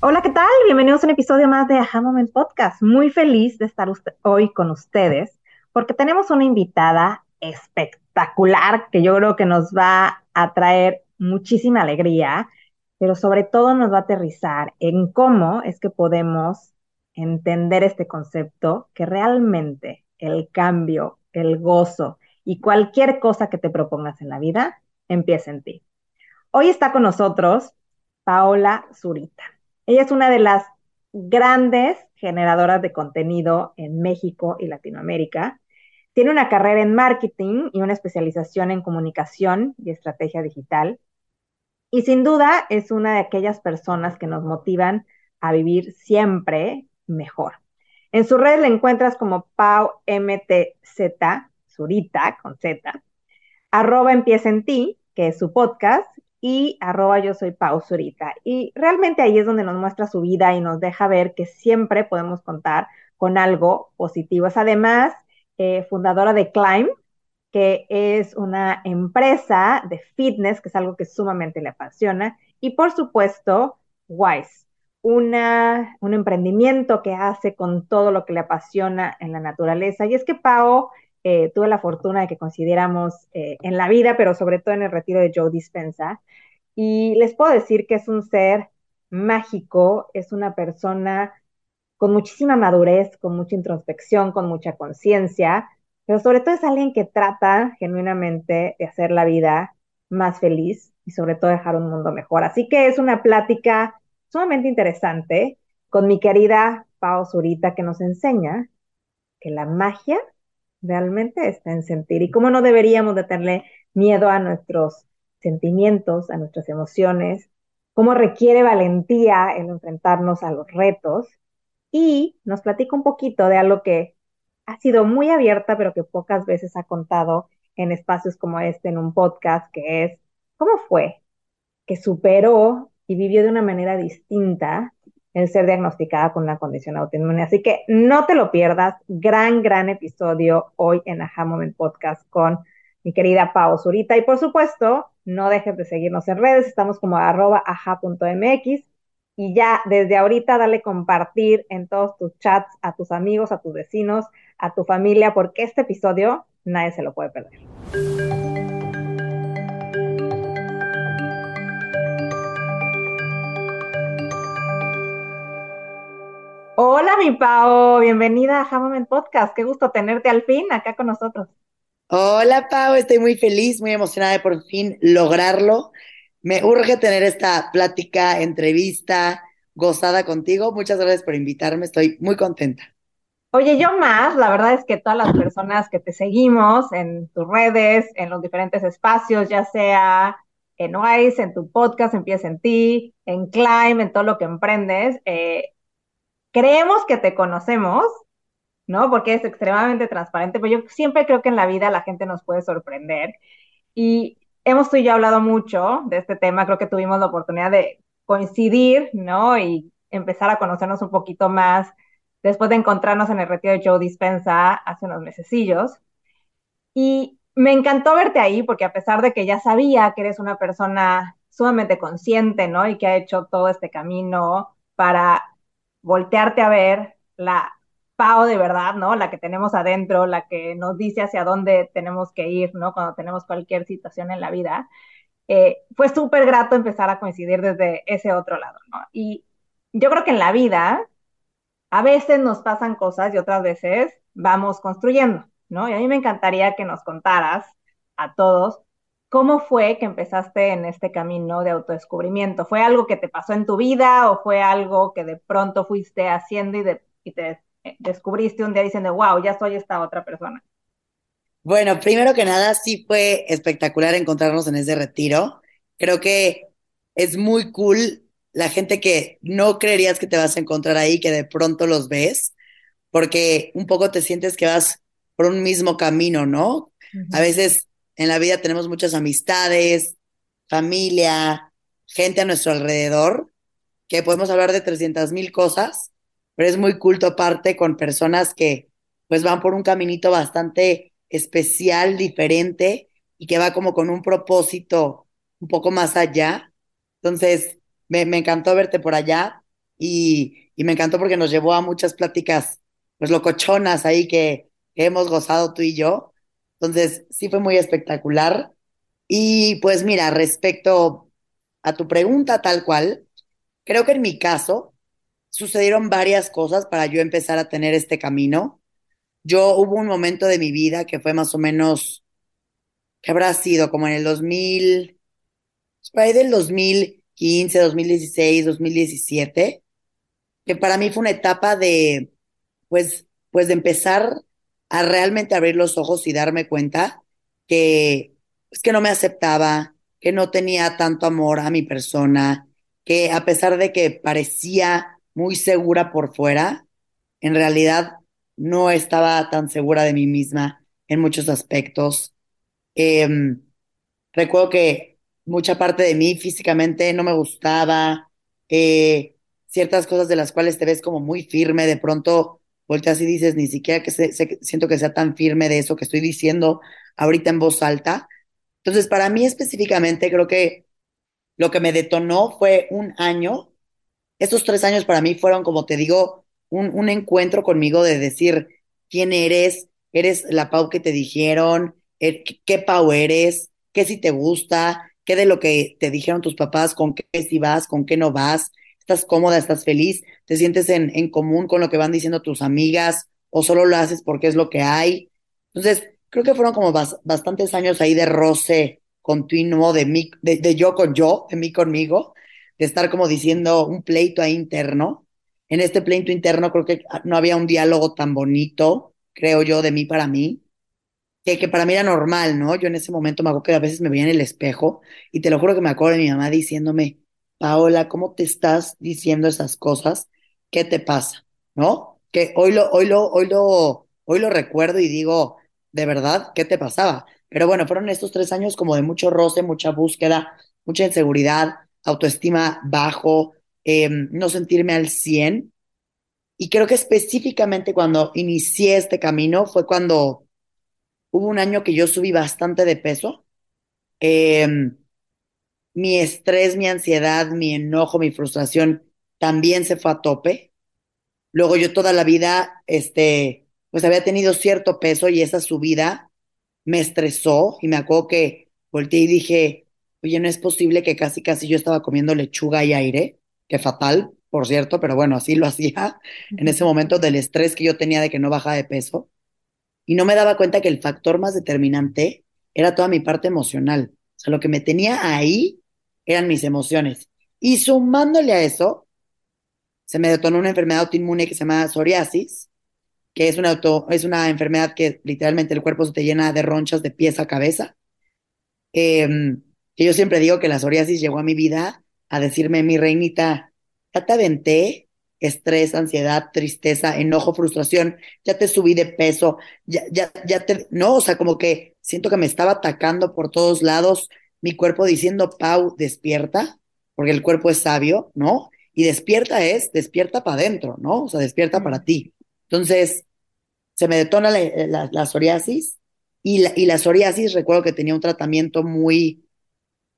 Hola, ¿qué tal? Bienvenidos a un episodio más de Aha Moment Podcast. Muy feliz de estar hoy con ustedes porque tenemos una invitada espectacular que yo creo que nos va a traer muchísima alegría, pero sobre todo nos va a aterrizar en cómo es que podemos entender este concepto que realmente el cambio, el gozo y cualquier cosa que te propongas en la vida empieza en ti. Hoy está con nosotros Paola Zurita. Ella es una de las grandes generadoras de contenido en México y Latinoamérica. Tiene una carrera en marketing y una especialización en comunicación y estrategia digital. Y sin duda es una de aquellas personas que nos motivan a vivir siempre mejor. En su red le encuentras como Pau MTZ, Zurita, con Z, arroba empieza en ti, que es su podcast, y arroba yo soy Pausurita. Y realmente ahí es donde nos muestra su vida y nos deja ver que siempre podemos contar con algo positivo. Es además eh, fundadora de Climb, que es una empresa de fitness, que es algo que sumamente le apasiona. Y por supuesto, Wise, una, un emprendimiento que hace con todo lo que le apasiona en la naturaleza. Y es que Pau eh, tuve la fortuna de que consideramos eh, en la vida, pero sobre todo en el retiro de Joe Dispensa. Y les puedo decir que es un ser mágico, es una persona con muchísima madurez, con mucha introspección, con mucha conciencia, pero sobre todo es alguien que trata genuinamente de hacer la vida más feliz y sobre todo dejar un mundo mejor. Así que es una plática sumamente interesante con mi querida Pao Zurita que nos enseña que la magia realmente está en sentir. Y cómo no deberíamos de tenerle miedo a nuestros sentimientos, a nuestras emociones, cómo requiere valentía el enfrentarnos a los retos. Y nos platica un poquito de algo que ha sido muy abierta, pero que pocas veces ha contado en espacios como este, en un podcast, que es cómo fue que superó y vivió de una manera distinta el ser diagnosticada con una condición autoinmune. Así que no te lo pierdas. Gran, gran episodio hoy en Aha Moment Podcast con mi querida Pau Zurita. Y por supuesto, no dejes de seguirnos en redes. Estamos como arroba aja.mx. Y ya desde ahorita dale compartir en todos tus chats a tus amigos, a tus vecinos, a tu familia, porque este episodio nadie se lo puede perder. Hola, mi Pau, bienvenida a Moment Podcast. Qué gusto tenerte al fin acá con nosotros. Hola, Pau, estoy muy feliz, muy emocionada de por fin lograrlo. Me urge tener esta plática, entrevista, gozada contigo. Muchas gracias por invitarme, estoy muy contenta. Oye, yo más, la verdad es que todas las personas que te seguimos en tus redes, en los diferentes espacios, ya sea en Wise, en tu podcast, Empieza en ti, en Climb, en todo lo que emprendes, eh, creemos que te conocemos, ¿no? Porque es extremadamente transparente, pero yo siempre creo que en la vida la gente nos puede sorprender. Y hemos tú y yo hablado mucho de este tema, creo que tuvimos la oportunidad de coincidir, ¿no? Y empezar a conocernos un poquito más después de encontrarnos en el retiro de Joe Dispensa hace unos mesecillos. Y me encantó verte ahí porque a pesar de que ya sabía que eres una persona sumamente consciente, ¿no? Y que ha hecho todo este camino para voltearte a ver la Pau de verdad, ¿no? La que tenemos adentro, la que nos dice hacia dónde tenemos que ir, ¿no? Cuando tenemos cualquier situación en la vida. Eh, fue súper grato empezar a coincidir desde ese otro lado, ¿no? Y yo creo que en la vida a veces nos pasan cosas y otras veces vamos construyendo, ¿no? Y a mí me encantaría que nos contaras a todos ¿Cómo fue que empezaste en este camino de autodescubrimiento? ¿Fue algo que te pasó en tu vida o fue algo que de pronto fuiste haciendo y, te eh, descubriste un día diciendo, wow, ya soy esta otra persona? Bueno, primero que nada, sí fue espectacular encontrarnos en ese retiro. Creo que es muy cool la gente que no creerías que te vas a encontrar ahí, que de pronto los ves, porque un poco te sientes que vas por un mismo camino, ¿no? A veces en la vida tenemos muchas amistades, familia, gente a nuestro alrededor, que podemos hablar de 300 mil cosas, pero es muy culto aparte con personas que pues van por un caminito bastante especial, diferente y que va como con un propósito un poco más allá. Entonces, me, encantó verte por allá y, me encantó porque nos llevó a muchas pláticas, pues locochonas ahí que hemos gozado tú y yo. Entonces, sí fue muy espectacular. Y pues mira, respecto a tu pregunta tal cual, creo que en mi caso sucedieron varias cosas para yo empezar a tener este camino. Yo hubo un momento de mi vida que fue más o menos, que habrá sido como en el 2000, por ahí del 2015, 2016, 2017, que para mí fue una etapa de, pues, pues de empezar realmente abrir los ojos y darme cuenta que, pues, que no me aceptaba, que no tenía tanto amor a mi persona, que a pesar de que parecía muy segura por fuera, en realidad no estaba tan segura de mí misma en muchos aspectos. Em, recuerdo que mucha parte de mí físicamente no me gustaba, eh, ciertas cosas de las cuales te ves como muy firme, de pronto volteas y dices, ni siquiera que siento que sea tan firme de eso que estoy diciendo ahorita en voz alta. Entonces, para mí específicamente, creo que lo que me detonó fue un año. Estos tres años para mí fueron, como te digo, un, un encuentro conmigo de decir quién eres, eres la Pau que te dijeron, eh, qué Pau eres, qué si te gusta, qué de lo que te dijeron tus papás, con qué si vas, con qué no vas, estás cómoda, estás feliz, te sientes en, en común con lo que van diciendo tus amigas o solo lo haces porque es lo que hay. Entonces, creo que fueron como bastantes años ahí de roce continuo de, mí, de, de, yo con yo, de mí conmigo, de estar como diciendo un pleito ahí interno. En este pleito interno creo que no había un diálogo tan bonito, creo yo, de mí para mí, que, que para mí era normal, ¿no? Yo en ese momento me acuerdo que a veces me veía en el espejo y te lo juro que me acuerdo de mi mamá diciéndome, Paola, ¿cómo te estás diciendo esas cosas? ¿Qué te pasa? ¿No? Que hoy lo, hoy lo, hoy lo, hoy lo recuerdo y digo, de verdad, ¿qué te pasaba? Pero bueno, fueron estos tres años como de mucho roce, mucha búsqueda, mucha inseguridad, autoestima bajo, em, no sentirme al 100. Y creo que específicamente cuando inicié este camino fue cuando hubo un año que yo subí bastante de peso. Em, mi estrés, mi ansiedad, mi enojo, mi frustración también se fue a tope. Luego yo toda la vida, este, pues había tenido cierto peso y esa subida me estresó y me acuerdo que volteé y dije, oye, no es posible que casi, casi yo estaba comiendo lechuga y aire, que fatal, por cierto, pero bueno, así lo hacía en ese momento del estrés que yo tenía de que no bajaba de peso. Y no me daba cuenta que el factor más determinante era toda mi parte emocional. O sea, lo que me tenía ahí eran mis emociones. Y sumándole a eso, se me detonó una enfermedad autoinmune que se llama psoriasis, que es una, es una enfermedad que literalmente el cuerpo se te llena de ronchas de pies a cabeza. Em, que yo siempre digo que la psoriasis llegó a mi vida a decirme, mi reinita, ya te aventé estrés, ansiedad, tristeza, enojo, frustración, ya te subí de peso, ya, ya, ya te, no, o sea, como que siento que me estaba atacando por todos lados, mi cuerpo diciendo, Pau, despierta, porque el cuerpo es sabio, ¿no? Y despierta es, despierta para adentro, ¿no? O sea, despierta para ti. Entonces, se me detona la, psoriasis y la, y la psoriasis recuerdo que tenía un tratamiento muy,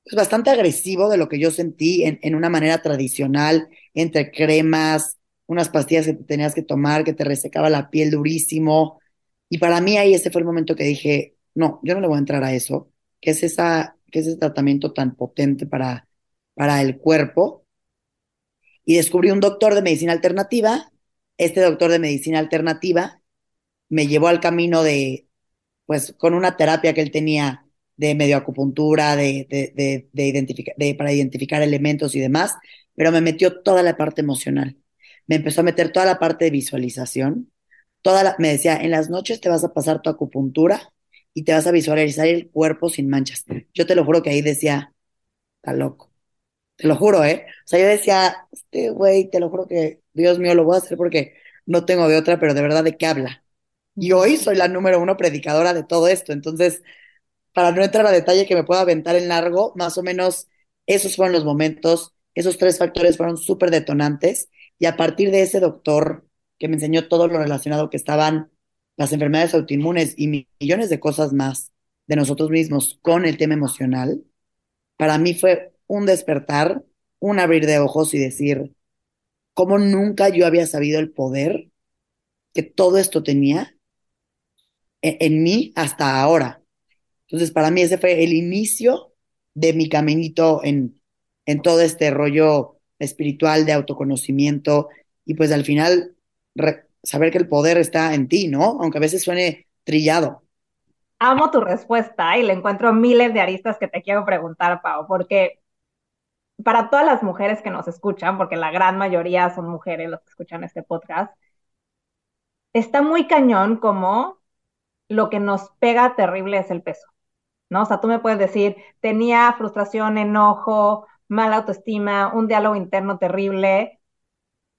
pues bastante agresivo de lo que yo sentí en, en una manera tradicional, entre cremas, unas pastillas que tenías que tomar, que te resecaba la piel durísimo. Y para mí ahí ese fue el momento que dije, no, yo no le voy a entrar a eso, que es, esa, que es ese tratamiento tan potente para, para el cuerpo. Y descubrí un doctor de medicina alternativa. Este doctor de medicina alternativa me llevó al camino de, pues, con una terapia que él tenía de medio acupuntura, de, de, de, de, para identificar elementos y demás, pero me metió toda la parte emocional. Me empezó a meter toda la parte de visualización. Toda la, me decía, en las noches te vas a pasar tu acupuntura y te vas a visualizar el cuerpo sin manchas. Yo te lo juro que ahí decía, está loco. te lo juro, ¿eh? O sea, yo decía, este güey, te lo juro que, Dios mío, lo voy a hacer porque no tengo de otra, pero de verdad, ¿de qué habla? Y hoy soy la número uno predicadora de todo esto. Entonces, para no entrar a detalle que me pueda aventar en largo, más o menos esos fueron los momentos, esos tres factores fueron súper detonantes. Y a partir de ese doctor que me enseñó todo lo relacionado que estaban las enfermedades autoinmunes y millones de cosas más de nosotros mismos con el tema emocional, para mí fue un despertar, un abrir de ojos y decir, cómo nunca yo había sabido el poder que todo esto tenía en, mí hasta ahora. Entonces, para mí ese fue el inicio de mi caminito en, en todo este rollo espiritual de autoconocimiento y pues al final saber que el poder está en ti, ¿no? Aunque a veces suene trillado. Amo tu respuesta y le encuentro miles de aristas que te quiero preguntar, Pau, porque para todas las mujeres que nos escuchan, porque la gran mayoría son mujeres los que escuchan este podcast, está muy cañón como lo que nos pega terrible es el peso, ¿no? O sea, tú me puedes decir, tenía frustración, enojo, mala autoestima, un diálogo interno terrible,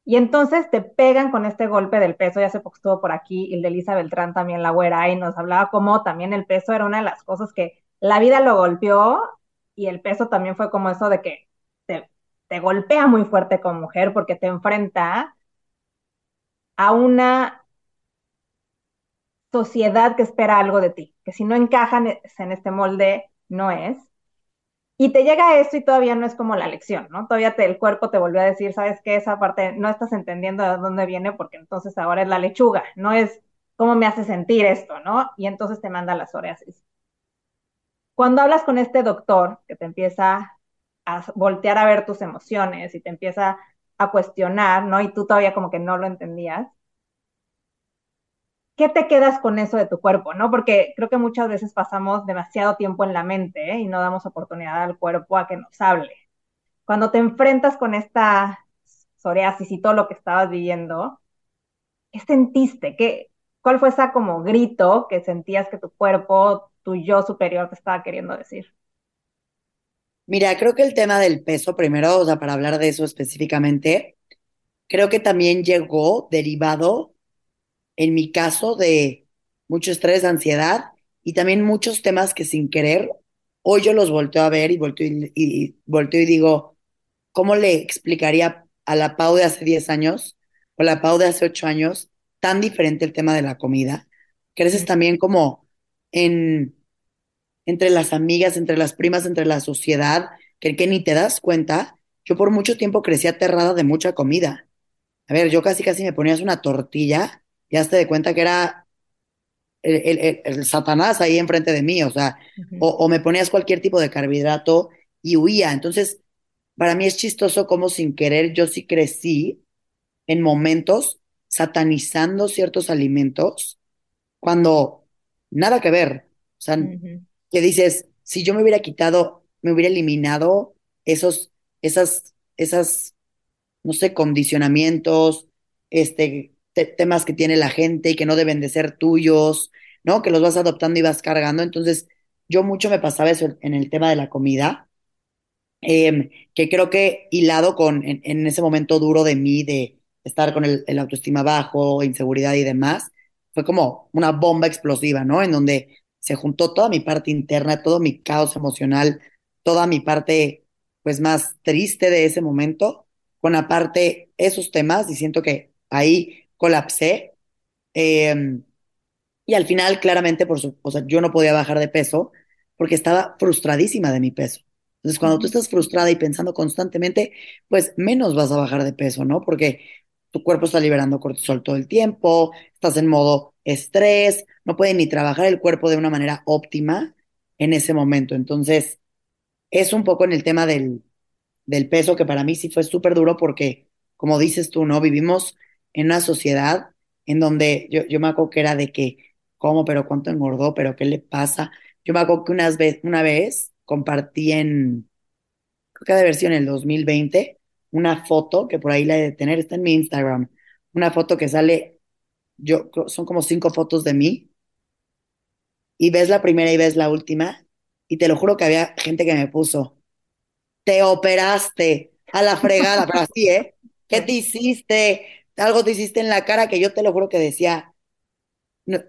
y entonces te pegan con este golpe del peso, ya se poco estuvo por aquí, el de Elisa Beltrán también, la güera, y nos hablaba como también el peso era una de las cosas que la vida lo golpeó, y el peso también fue como eso de que te, te golpea muy fuerte como mujer porque te enfrenta a una sociedad que espera algo de ti, que si no encajan en este molde, no es. Y te llega esto y todavía no es como la lección, ¿no? Todavía el cuerpo te volvió a decir, sabes que esa parte no estás entendiendo de dónde viene porque entonces ahora es la lechuga, no es cómo me hace sentir esto, ¿no? Y entonces te manda las psoriasis. Cuando hablas con este doctor que te empieza a voltear a ver tus emociones y te empieza a cuestionar, ¿no? Y tú todavía como que no lo entendías, ¿qué te quedas con eso de tu cuerpo? ¿no? Porque creo que muchas veces pasamos demasiado tiempo en la mente ¿eh? y no damos oportunidad al cuerpo a que nos hable. Cuando te enfrentas con esta psoriasis y todo lo que estabas viviendo, ¿qué sentiste? ¿Qué, ¿Cuál fue esa como grito que sentías que tu cuerpo, tu yo superior te estaba queriendo decir? Mira, creo que el tema del peso, primero, o sea, para hablar de eso específicamente, creo que también llegó derivado en mi caso, de mucho estrés, ansiedad y también muchos temas que sin querer, hoy yo los volteo a ver y volteo y, y, y digo, ¿cómo le explicaría a la Pau de hace 10 años o la Pau de hace 8 años tan diferente el tema de la comida? Creces también como en entre las amigas, entre las primas, entre la sociedad, que, que ni te das cuenta. Yo por mucho tiempo crecí aterrada de mucha comida. A ver, yo casi casi me ponías una tortilla ya te de cuenta que era el, Satanás ahí enfrente de mí, o sea, o, me ponías cualquier tipo de carbohidrato y huía. Entonces, para mí es chistoso como sin querer yo sí crecí en momentos satanizando ciertos alimentos cuando nada que ver. O sea, que dices, si yo me hubiera quitado, me hubiera eliminado esos, esas, esas, no sé, condicionamientos, este, temas que tiene la gente y que no deben de ser tuyos, ¿no? Que los vas adoptando y vas cargando. Entonces, yo mucho me pasaba eso en el tema de la comida, em, que creo que hilado con, en, ese momento duro de mí, de estar con el, el, autoestima bajo, inseguridad y demás, fue como una bomba explosiva, ¿no? En donde se juntó toda mi parte interna, todo mi caos emocional, toda mi parte, pues, más triste de ese momento, con aparte esos temas, y siento que ahí colapsé. Em, y al final, claramente, por su, o sea, yo no podía bajar de peso porque estaba frustradísima de mi peso. Entonces, cuando tú estás frustrada y pensando constantemente, pues menos vas a bajar de peso, ¿no? Porque tu cuerpo está liberando cortisol todo el tiempo, estás en modo estrés, no puede ni trabajar el cuerpo de una manera óptima en ese momento. Entonces, es un poco en el tema del, del peso que para mí sí fue súper duro porque, como dices tú, ¿no? Vivimos en una sociedad en donde yo, yo me acuerdo que era de que, ¿cómo? ¿Pero cuánto engordó? ¿Pero qué le pasa? Yo me acuerdo que unas vez, una vez compartí en, creo que de versión en el 2020, una foto que por ahí la he de tener, está en mi Instagram, una foto que sale, yo, son como cinco fotos de mí, y ves la primera y ves la última, y te lo juro que había gente que me puso, te operaste a la fregada, pero así, ¿eh? ¿Qué te hiciste? Algo te hiciste en la cara que yo te lo juro que decía,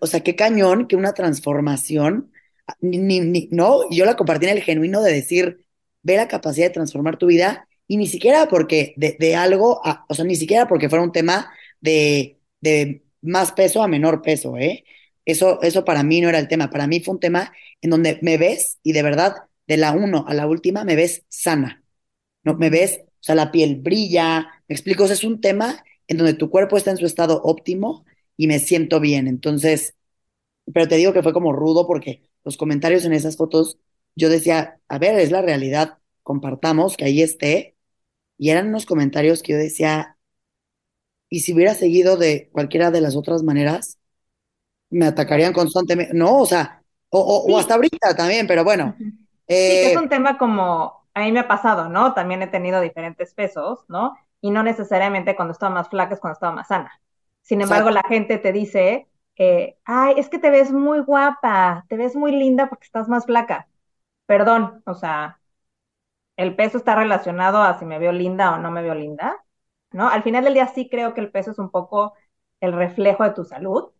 o sea, qué cañón que una transformación, ni, no, yo la compartí en el genuino de decir, ve la capacidad de transformar tu vida, y ni siquiera porque de, algo, o sea, ni siquiera porque fuera un tema de, de más peso a menor peso, ¿eh? Eso, eso para mí no era el tema, para mí fue un tema en donde me ves y de verdad, de la uno a la última, me ves sana, ¿no? Me ves, o sea, la piel brilla, me explico, es un tema en donde tu cuerpo está en su estado óptimo y me siento bien. Entonces, pero te digo que fue como rudo porque los comentarios en esas fotos, yo decía, a ver, es la realidad, compartamos que ahí esté. Y eran unos comentarios que yo decía, y si hubiera seguido de cualquiera de las otras maneras, me atacarían constantemente. No, o sea, o, hasta ahorita también, pero bueno. sí, es eh, un tema como, a mí me ha pasado, ¿no? También he tenido diferentes pesos, ¿no? Y no necesariamente cuando estaba más flaca es cuando estaba más sana. Sin embargo, la gente te dice, eh, ay, es que te ves muy guapa, te ves muy linda porque estás más flaca. Perdón, o sea, el peso está relacionado a si me veo linda o no me veo linda, ¿no? Al final del día sí creo que el peso es un poco el reflejo de tu salud,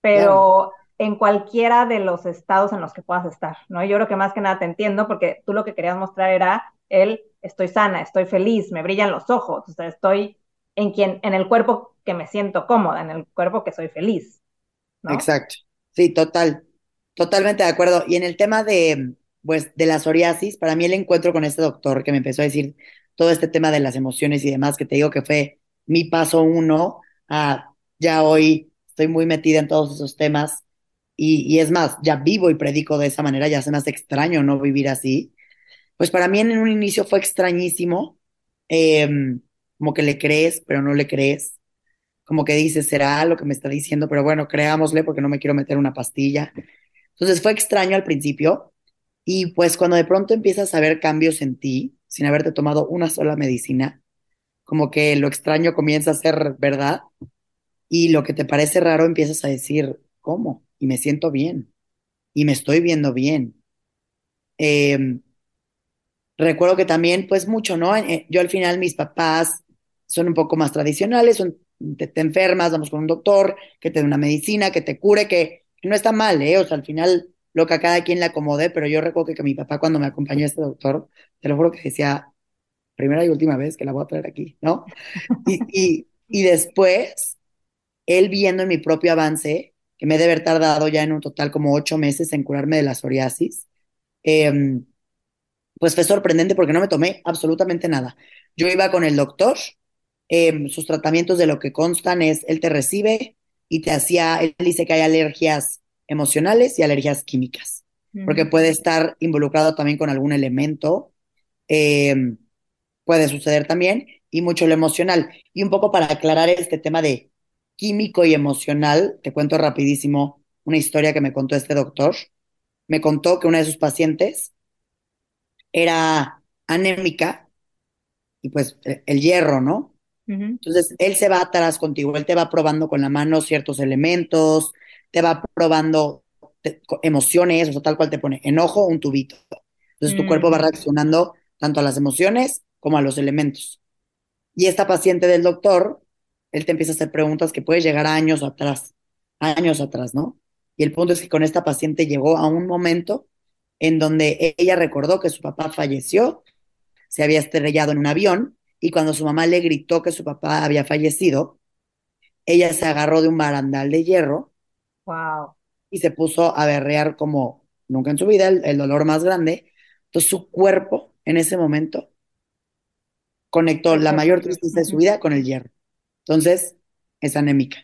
pero en cualquiera de los estados en los que puedas estar, ¿no? Yo creo que más que nada te entiendo porque tú lo que querías mostrar era el estoy sana, estoy feliz, me brillan los ojos, estoy en quien en el cuerpo que me siento cómoda, en el cuerpo que soy feliz. Exacto. Sí, total. Totalmente de acuerdo. Y en el tema de pues de la psoriasis, para mí el encuentro con este doctor que me empezó a decir todo este tema de las emociones y demás, que te digo que fue mi paso uno a ya hoy estoy muy metida en todos esos temas y, es más, ya vivo y predico de esa manera, ya se me hace extraño no vivir así. Pues para mí en un inicio fue extrañísimo, em, como que le crees, pero no le crees, como que dices, será lo que me está diciendo, pero bueno, creámosle porque no me quiero meter una pastilla. Entonces fue extraño al principio y pues cuando de pronto empiezas a ver cambios en ti, sin haberte tomado una sola medicina, como que lo extraño comienza a ser verdad y lo que te parece raro empiezas a decir, ¿cómo? Y me siento bien y me estoy viendo bien. Em, recuerdo que también, pues mucho, ¿no? Eh, yo al final mis papás son un poco más tradicionales, son, te, enfermas, vamos con un doctor, que te dé una medicina, que te cure, que, no está mal, ¿eh? O sea, al final lo que a cada quien le acomode, pero yo recuerdo que, mi papá cuando me acompañó a este doctor, te lo juro que decía, primera y última vez que la voy a traer aquí, ¿no? Y, y, después, él viendo en mi propio avance, que me debe haber tardado ya en un total como ocho meses en curarme de la psoriasis, em, pues fue sorprendente porque no me tomé absolutamente nada. Yo iba con el doctor, em, sus tratamientos de lo que constan es, él te recibe y te hacía, él dice que hay alergias emocionales y alergias químicas, porque puede estar involucrado también con algún elemento, em, puede suceder también, y mucho lo emocional. Y un poco para aclarar este tema de químico y emocional, te cuento rapidísimo una historia que me contó este doctor. Me contó que una de sus pacientes era anémica y pues e, el hierro, ¿no? Entonces, él se va atrás contigo, él te va probando con la mano ciertos elementos, te va probando emociones, o sea, tal cual te pone enojo, un tubito. Entonces tu cuerpo va mm. reaccionando tanto a las emociones como a los elementos. Y esta paciente del doctor, él te empieza a hacer preguntas que puedes llegar a años atrás, años atrás, ¿no? Y el punto es que con esta paciente llegó a un momento en donde ella recordó que su papá falleció, se había estrellado en un avión, y cuando su mamá le gritó que su papá había fallecido, ella se agarró de un barandal de hierro Wow. Y se puso a berrear como nunca en su vida, el, dolor más grande. Entonces su cuerpo en ese momento conectó la mayor tristeza de su vida con el hierro. Entonces, es anémica.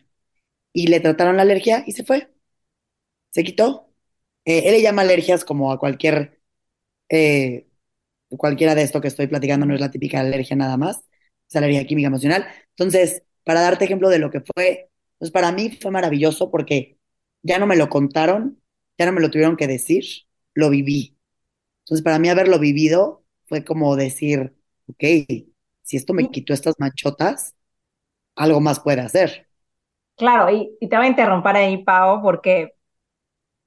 Y le trataron la alergia y se fue. Se quitó. Eh, él le llama alergias como a cualquier, eh, cualquiera de esto que estoy platicando, no es la típica alergia nada más, es alergia química emocional. Entonces, para darte ejemplo de lo que fue, pues para mí fue maravilloso porque ya no me lo contaron, ya no me lo tuvieron que decir, lo viví. Entonces, para mí haberlo vivido fue como decir, ok, si esto me quitó estas manchotas, algo más puede hacer. Claro, y, te voy a interrumpir ahí, Pau, porque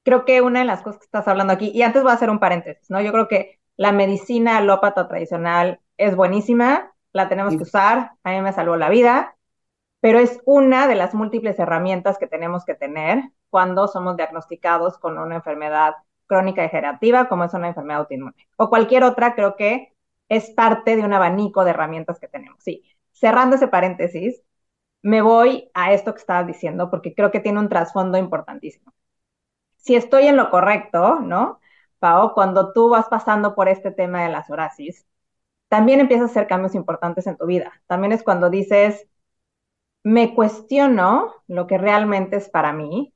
creo que una de las cosas que estás hablando aquí, y antes voy a hacer un paréntesis, ¿no? Yo creo que la medicina alópata tradicional es buenísima, la tenemos que usar, a mí me salvó la vida, pero es una de las múltiples herramientas que tenemos que tener cuando somos diagnosticados con una enfermedad crónica degenerativa, como es una enfermedad autoinmune. O cualquier otra, creo que es parte de un abanico de herramientas que tenemos. Sí, cerrando ese paréntesis, me voy a esto que estabas diciendo, porque creo que tiene un trasfondo importantísimo. Si estoy en lo correcto, ¿no? Pau, cuando tú vas pasando por este tema de la psoriasis, también empiezas a hacer cambios importantes en tu vida. También es cuando dices, me cuestiono lo que realmente es para mí.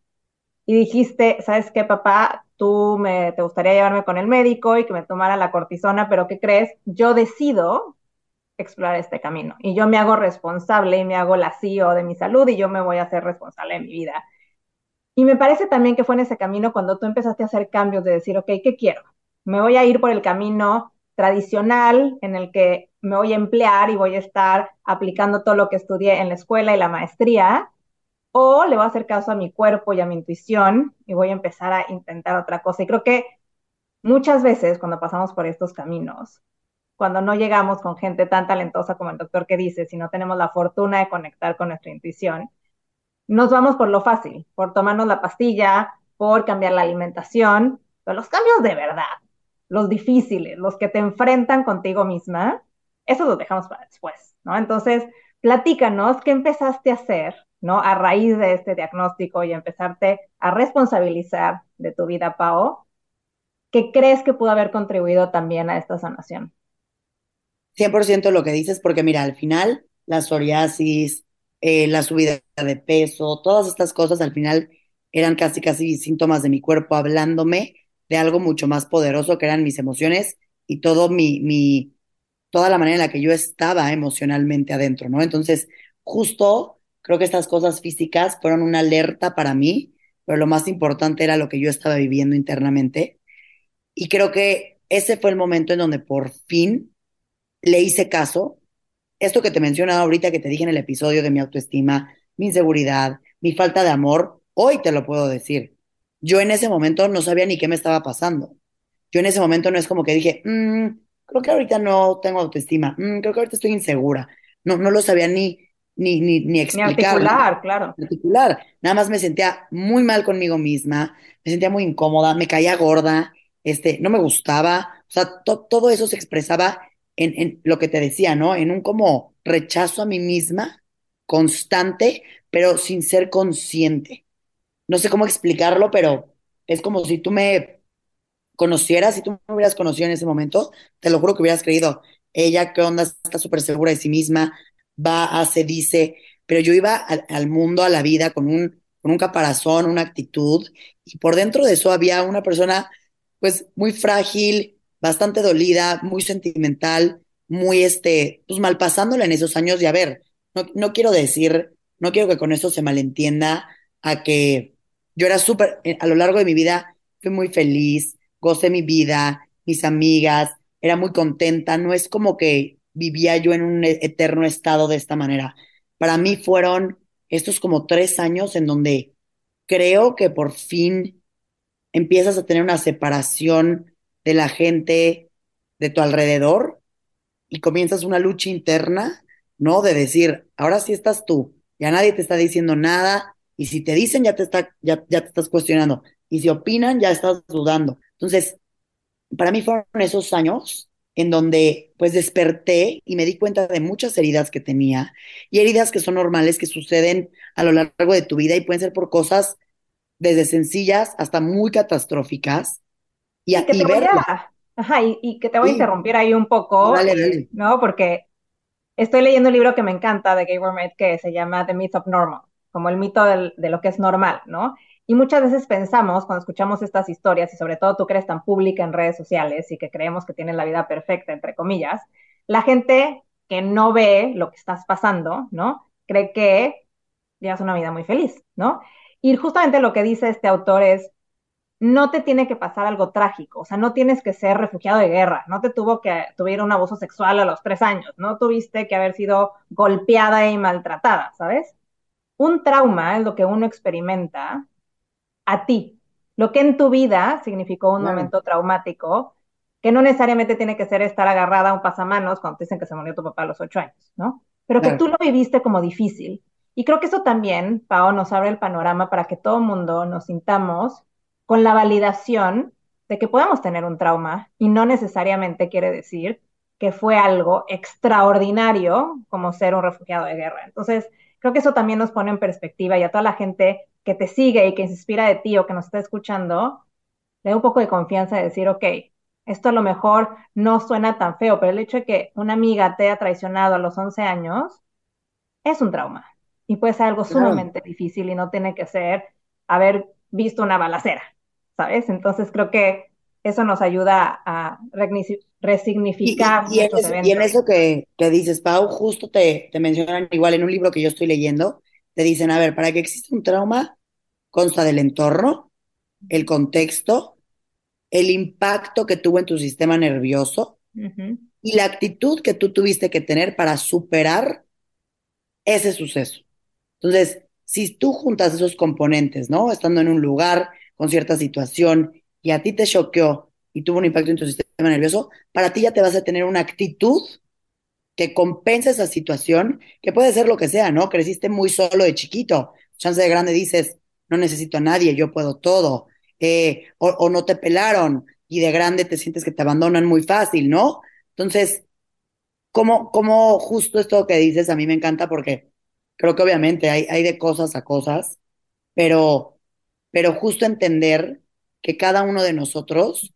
Y dijiste, ¿sabes qué, papá? Tú me, te gustaría llevarme con el médico y que me tomara la cortisona, pero ¿qué crees? Yo decido explorar este camino. Y yo me hago responsable y me hago la CEO de mi salud y yo me voy a hacer responsable de mi vida. Y me parece también que fue en ese camino cuando tú empezaste a hacer cambios de decir, ok, ¿qué quiero? Me voy a ir por el camino tradicional en el que me voy a emplear y voy a estar aplicando todo lo que estudié en la escuela y la maestría, o le voy a hacer caso a mi cuerpo y a mi intuición y voy a empezar a intentar otra cosa. Y creo que muchas veces cuando pasamos por estos caminos, cuando no llegamos con gente tan talentosa como el doctor que dice, si no tenemos la fortuna de conectar con nuestra intuición, nos vamos por lo fácil, por tomarnos la pastilla, por cambiar la alimentación, pero los cambios de verdad, los difíciles, los que te enfrentan contigo misma, eso los dejamos para después, ¿no? Entonces, platícanos qué empezaste a hacer, ¿no? A raíz de este diagnóstico y empezarte a responsabilizar de tu vida, Pao, ¿qué crees que pudo haber contribuido también a esta sanación? 100% lo que dices, porque mira, al final la psoriasis, eh, la subida de peso, todas estas cosas al final eran casi, casi síntomas de mi cuerpo hablándome de algo mucho más poderoso que eran mis emociones y todo mi, mi, toda la manera en la que yo estaba emocionalmente adentro, ¿no? Entonces, justo creo que estas cosas físicas fueron una alerta para mí, pero lo más importante era lo que yo estaba viviendo internamente. Y creo que ese fue el momento en donde por fin le hice caso. Esto que te mencionaba ahorita, que te dije en el episodio de mi autoestima, mi inseguridad, mi falta de amor, hoy te lo puedo decir. Yo en ese momento no sabía ni qué me estaba pasando. Yo en ese momento no es como que dije, mm, creo que ahorita no tengo autoestima, mm, creo que ahorita estoy insegura. No, no lo sabía ni, ni, ni, ni explicar. Ni articular, claro. Articular. Nada más me sentía muy mal conmigo misma, me sentía muy incómoda, me caía gorda, este, no me gustaba. O sea, todo eso se expresaba en, lo que te decía, ¿no? En un como rechazo a mí misma constante, pero sin ser consciente. No sé cómo explicarlo, pero es como si tú me conocieras, si tú me hubieras conocido en ese momento, te lo juro que hubieras creído, ella, ¿qué onda? Está súper segura de sí misma, va, hace, dice, pero yo iba al, mundo, a la vida, con un, con un caparazón, una actitud, y por dentro de eso había una persona, pues, muy frágil, bastante dolida, muy sentimental, muy, este, pues mal pasándola en esos años. Y a ver, no, no quiero decir, no quiero que con eso se malentienda a que yo era súper, eh, a lo largo de mi vida fui muy feliz, gocé mi vida, mis amigas, era muy contenta, no es como que vivía yo en un e, eterno estado de esta manera. Para mí fueron estos como tres años en donde creo que por fin empiezas a tener una separación de la gente de tu alrededor y comienzas una lucha interna, ¿no? De decir, ahora sí estás tú, ya nadie te está diciendo nada, y si te dicen, ya te, está, ya, ya te estás cuestionando, y si opinan, ya estás dudando. Entonces, para mí fueron esos años en donde pues desperté y me di cuenta de muchas heridas que tenía y heridas que son normales, que suceden a lo largo de tu vida y pueden ser por cosas desde sencillas hasta muy catastróficas y, que te voy a, ajá, y, que te voy a interrumpir ahí un poco, ¿no? Porque estoy leyendo un libro que me encanta de Gabor Maté que se llama The Myth of Normal, como el mito de lo que es normal, ¿no? Y muchas veces pensamos, cuando escuchamos estas historias, y sobre todo tú que eres tan pública en redes sociales y que creemos que tienes la vida perfecta, entre comillas, la gente que no ve lo que estás pasando, ¿no? Cree que llevas una vida muy feliz, ¿no? Y justamente lo que dice este autor es, no te tiene que pasar algo trágico, o sea, no tienes que ser refugiado de guerra, no te tuvo que tuviera un abuso sexual a los tres años, no tuviste que haber sido golpeada y maltratada, ¿sabes? Un trauma es lo que uno experimenta a ti, lo que en tu vida significó un momento traumático, que no necesariamente tiene que ser estar agarrada a un pasamanos cuando te dicen que se murió tu papá a los ocho años, ¿no? Pero que tú lo viviste como difícil. Y creo que eso también, Pao, nos abre el panorama para que todo mundo nos sintamos con la validación de que podemos tener un trauma y no necesariamente quiere decir que fue algo extraordinario como ser un refugiado de guerra. Entonces, creo que eso también nos pone en perspectiva y a toda la gente que te sigue y que se inspira de ti o que nos está escuchando, le da un poco de confianza de decir, ok, esto a lo mejor no suena tan feo, pero el hecho de que una amiga te haya traicionado a los 11 años es un trauma y puede ser algo sumamente difícil y no tiene que ser haber visto una balacera, ¿sabes? Entonces creo que eso nos ayuda a resignificar y, en, eso, que, dices, Pau, justo te, te mencionan igual en un libro que yo estoy leyendo, te dicen, a ver, para que exista un trauma, consta del entorno, el contexto, el impacto que tuvo en tu sistema nervioso y la actitud que tú tuviste que tener para superar ese suceso. Entonces, si tú juntas esos componentes, ¿no? Estando en un lugar con cierta situación y a ti te choqueó y tuvo un impacto en tu sistema nervioso, para ti ya te vas a tener una actitud que compensa esa situación, que puede ser lo que sea, ¿no? Creciste muy solo de chiquito, chance de grande dices, no necesito a nadie, yo puedo todo, eh, o, no te pelaron y de grande te sientes que te abandonan muy fácil, ¿no? Entonces, ¿cómo, cómo justo esto que dices a mí me encanta porque creo que obviamente hay, hay de cosas a cosas, pero, pero justo entender que cada uno de nosotros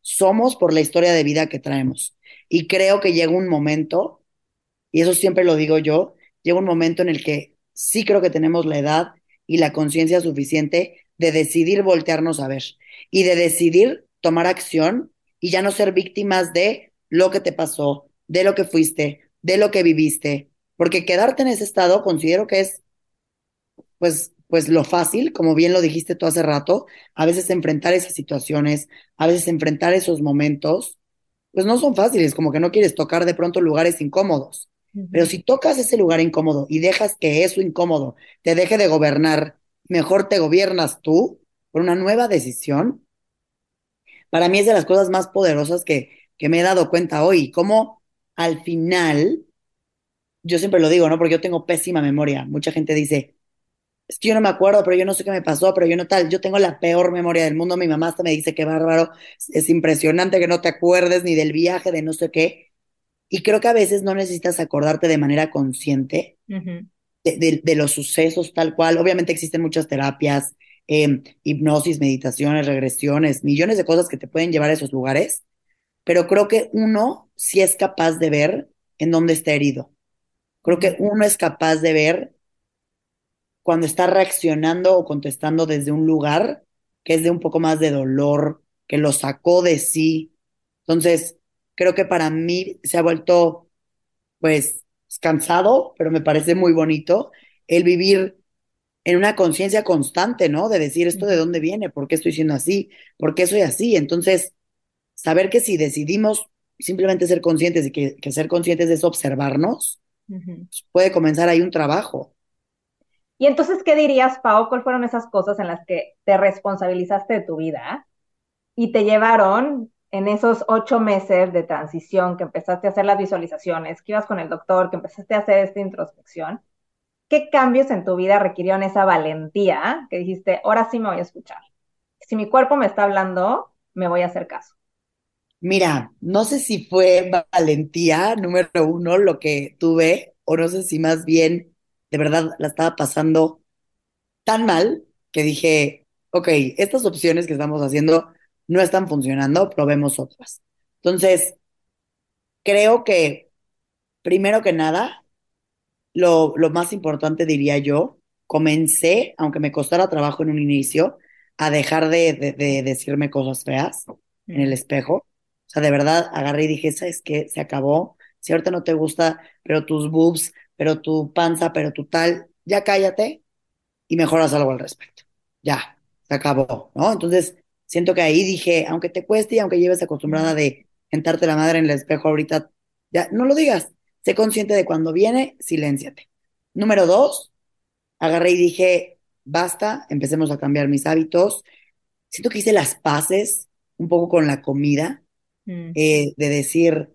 somos por la historia de vida que traemos. Y creo que llega un momento, y eso siempre lo digo yo, llega un momento en el que sí creo que tenemos la edad y la conciencia suficiente de decidir voltearnos a ver y de decidir tomar acción y ya no ser víctimas de lo que te pasó, de lo que fuiste, de lo que viviste, porque quedarte en ese estado considero que es, pues, pues lo fácil, como bien lo dijiste tú hace rato, a veces enfrentar esas situaciones, a veces enfrentar esos momentos, pues no son fáciles, como que no quieres tocar de pronto lugares incómodos. Pero si tocas ese lugar incómodo y dejas que eso incómodo te deje de gobernar mejor te gobiernas tú por una nueva decisión, para mí es de las cosas más poderosas que, que me he dado cuenta hoy. Como al final, yo siempre lo digo, ¿no? Porque yo tengo pésima memoria. Mucha gente dice, es que yo no me acuerdo, pero yo no sé qué me pasó, pero yo no tal. Yo tengo la peor memoria del mundo. Mi mamá hasta me dice que bárbaro, es impresionante que no te acuerdes ni del viaje, de no sé qué. Y creo que a veces no necesitas acordarte de manera consciente de, los sucesos tal cual. Obviamente existen muchas terapias, em, hipnosis, meditaciones, regresiones, millones de cosas que te pueden llevar a esos lugares, pero creo que uno sí es capaz de ver en dónde está herido. Creo que uno es capaz de ver cuando está reaccionando o contestando desde un lugar que es de un poco más de dolor, que lo sacó de sí. Entonces, creo que para mí se ha vuelto, pues, cansado, pero me parece muy bonito el vivir en una conciencia constante, ¿no? De decir esto de dónde viene, por qué estoy siendo así, por qué soy así. Entonces, saber que si decidimos simplemente ser conscientes y que, ser conscientes es observarnos, puede comenzar ahí un trabajo. Entonces, ¿qué dirías, Pau? ¿Cuáles fueron esas cosas en las que te responsabilizaste de tu vida y te llevaron en esos ocho meses de transición que empezaste a hacer las visualizaciones, que ibas con el doctor, que empezaste a hacer esta introspección, ¿qué cambios en tu vida requirieron esa valentía que dijiste, ahora sí me voy a escuchar? Si mi cuerpo me está hablando, me voy a hacer caso. Mira, no sé si fue valentía, número uno, lo que tuve, o no sé si más bien de verdad la estaba pasando tan mal que dije, ok, estas opciones que estamos haciendo no están funcionando, probemos otras. Entonces, creo que, primero que nada, lo, más importante diría yo, comencé, aunque me costara trabajo en un inicio, a dejar de, decirme cosas feas en el espejo. O sea, de verdad agarré y dije, ¿sabes qué? Se acabó. Si ahorita no te gusta, pero tus boobs, pero tu panza, pero tu tal, ya cállate y mejoras algo al respecto. Ya, se acabó, ¿no? Entonces, siento que ahí dije, aunque te cueste y aunque lleves acostumbrada de sentarte la madre en el espejo ahorita, ya no lo digas. Sé consciente de cuando viene, silénciate. Número dos, agarré y dije, basta, empecemos a cambiar mis hábitos. Siento que hice las paces un poco con la comida. mm. eh, de decir,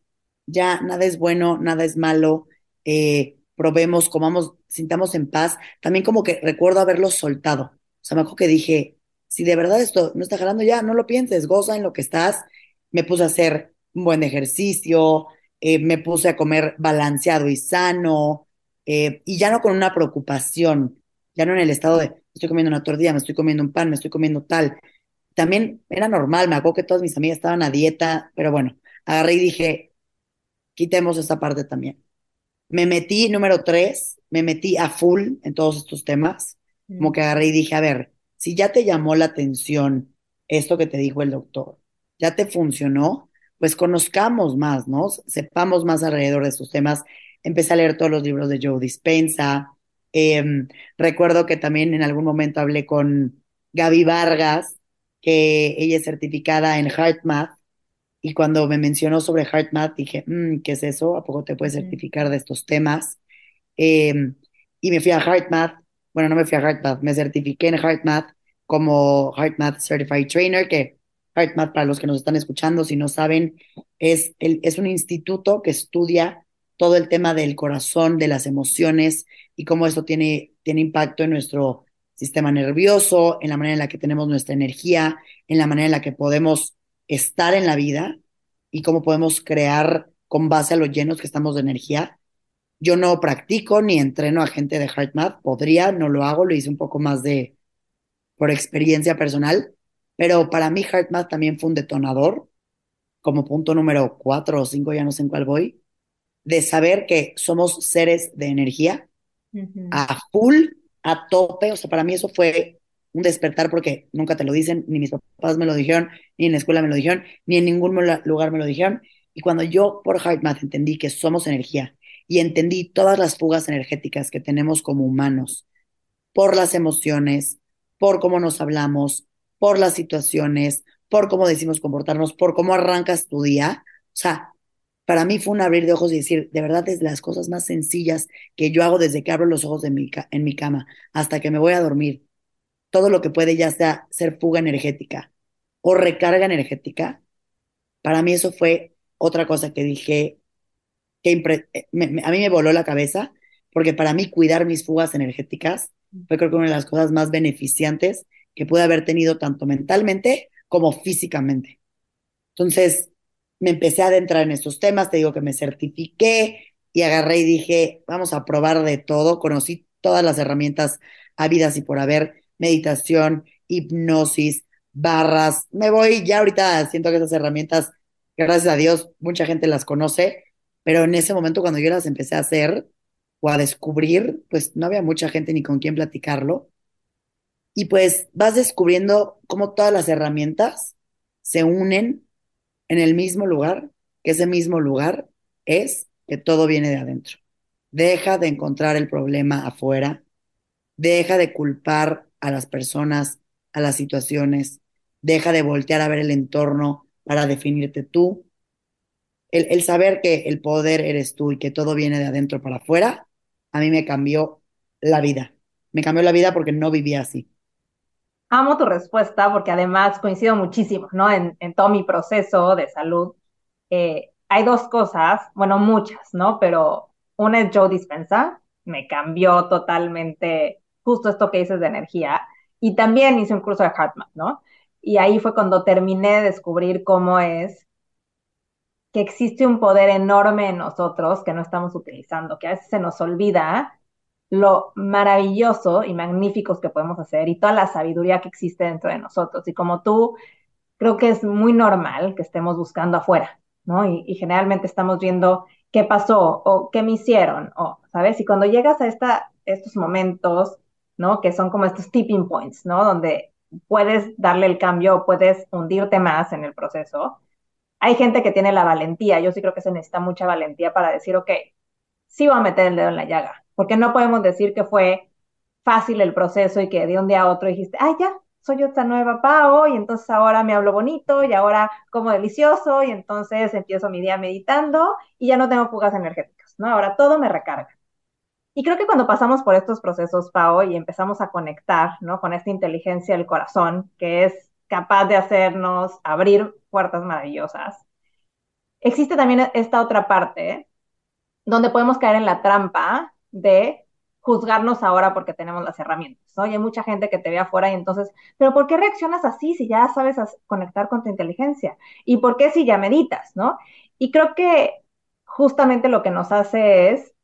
ya nada es bueno, nada es malo, eh, probemos, comamos, sintamos en paz. También como que recuerdo haberlo soltado. O sea, me acuerdo que dije, si de verdad esto no está jalando ya, no lo pienses, goza en lo que estás. Me puse a hacer un buen ejercicio, eh, me puse a comer balanceado y sano, eh, y ya no con una preocupación, ya no en el estado de estoy comiendo una tortilla, me estoy comiendo un pan, me estoy comiendo tal. También era normal, me acuerdo que todas mis amigas estaban a dieta, pero bueno, agarré y dije, quitemos esta parte también. Me metí, número tres, me metí a full en todos estos temas, como que agarré y dije, a ver, si ya te llamó la atención esto que te dijo el doctor, ya te funcionó, pues conozcamos más, ¿no? Sepamos más alrededor de estos temas. Empecé a leer todos los libros de Joe Dispensa. Em, recuerdo que también en algún momento hablé con Gaby Vargas, que ella es certificada en HeartMath, y cuando me mencionó sobre HeartMath dije, mm, ¿qué es eso? ¿A poco te puedes certificar de estos temas? Em, y me fui a HeartMath, bueno, no me fui a HeartMath, me certifiqué en HeartMath como HeartMath Certified Trainer, que HeartMath, para los que nos están escuchando, si no saben, es, el, es un instituto que estudia todo el tema del corazón, de las emociones y cómo esto tiene, tiene impacto en nuestro sistema nervioso, en la manera en la que tenemos nuestra energía, en la manera en la que podemos estar en la vida y cómo podemos crear con base a los llenos que estamos de energía. Yo no practico ni entreno a gente de HeartMath, podría, no lo hago, lo hice un poco más de por experiencia personal, pero para mí HeartMath también fue un detonador, como punto número cuatro o cinco, ya no sé en cuál voy, de saber que somos seres de energía a full, a tope. O sea, para mí eso fue un despertar porque nunca te lo dicen, ni mis papás me lo dijeron, ni en la escuela me lo dijeron, ni en ningún lugar me lo dijeron. Y cuando yo por HeartMath entendí que somos energía y entendí todas las fugas energéticas que tenemos como humanos por las emociones, por cómo nos hablamos, por las situaciones, por cómo decimos comportarnos, por cómo arrancas tu día. O sea, para mí fue un abrir de ojos y decir, de verdad es las cosas más sencillas que yo hago desde que abro los ojos en mi cama hasta que me voy a dormir. Todo lo que puede ya sea ser fuga energética o recarga energética. Para mí eso fue otra cosa que dije, que eh, a mí me voló la cabeza, porque para mí cuidar mis fugas energéticas fue creo que una de las cosas más beneficiantes que pude haber tenido tanto mentalmente como físicamente. Entonces, me empecé a adentrar en estos temas, te digo que me certifiqué y agarré y dije, vamos a probar de todo, conocí todas las herramientas habidas y por haber, meditación, hipnosis, barras, me voy, ya ahorita siento que esas herramientas, gracias a Dios, mucha gente las conoce, pero en ese momento cuando yo las empecé a hacer o a descubrir, pues no había mucha gente ni con quién platicarlo. Y pues vas descubriendo cómo todas las herramientas se unen en el mismo lugar, que ese mismo lugar es que todo viene de adentro. Deja de encontrar el problema afuera, deja de culpar a las personas, a las situaciones, deja de voltear a ver el entorno para definirte tú. El, saber que el poder eres tú y que todo viene de adentro para afuera, a mí me cambió la vida. Me cambió la vida porque no vivía así. Amo tu respuesta porque además coincido muchísimo, ¿no? En, todo mi proceso de salud. Eh, hay dos cosas, bueno, muchas, ¿no? Pero una es Joe Dispensa, me cambió totalmente justo esto que dices de energía. Y también hice un curso de HeartMath, ¿no? Y ahí fue cuando terminé de descubrir cómo es que existe un poder enorme en nosotros que no estamos utilizando, que a veces se nos olvida lo maravilloso y magníficos que podemos hacer y toda la sabiduría que existe dentro de nosotros. Y como tú, creo que es muy normal que estemos buscando afuera, ¿no? Y, generalmente estamos viendo qué pasó o qué me hicieron, o, ¿sabes? Y cuando llegas a esta, estos momentos, ¿no? Que son como estos tipping points, ¿no? Donde puedes darle el cambio, puedes hundirte más en el proceso. Hay gente que tiene la valentía, yo sí creo que se necesita mucha valentía para decir, ok, sí voy a meter el dedo en la llaga, porque no podemos decir que fue fácil el proceso y que de un día a otro dijiste, ah, ya, soy otra nueva Pao y entonces ahora me hablo bonito y ahora como delicioso y entonces empiezo mi día meditando y ya no tengo fugas energéticas, ¿no? Ahora todo me recarga. Y creo que cuando pasamos por estos procesos, Pao, y empezamos a conectar, ¿no? Con esta inteligencia del corazón que es capaz de hacernos abrir puertas maravillosas, existe también esta otra parte donde podemos caer en la trampa de juzgarnos ahora porque tenemos las herramientas. ¿no? hay mucha gente que te ve afuera y entonces, pero ¿por qué reaccionas así si ya sabes conectar con tu inteligencia? ¿Y por qué si ya meditas? ¿no? Y creo que justamente lo que nos hace es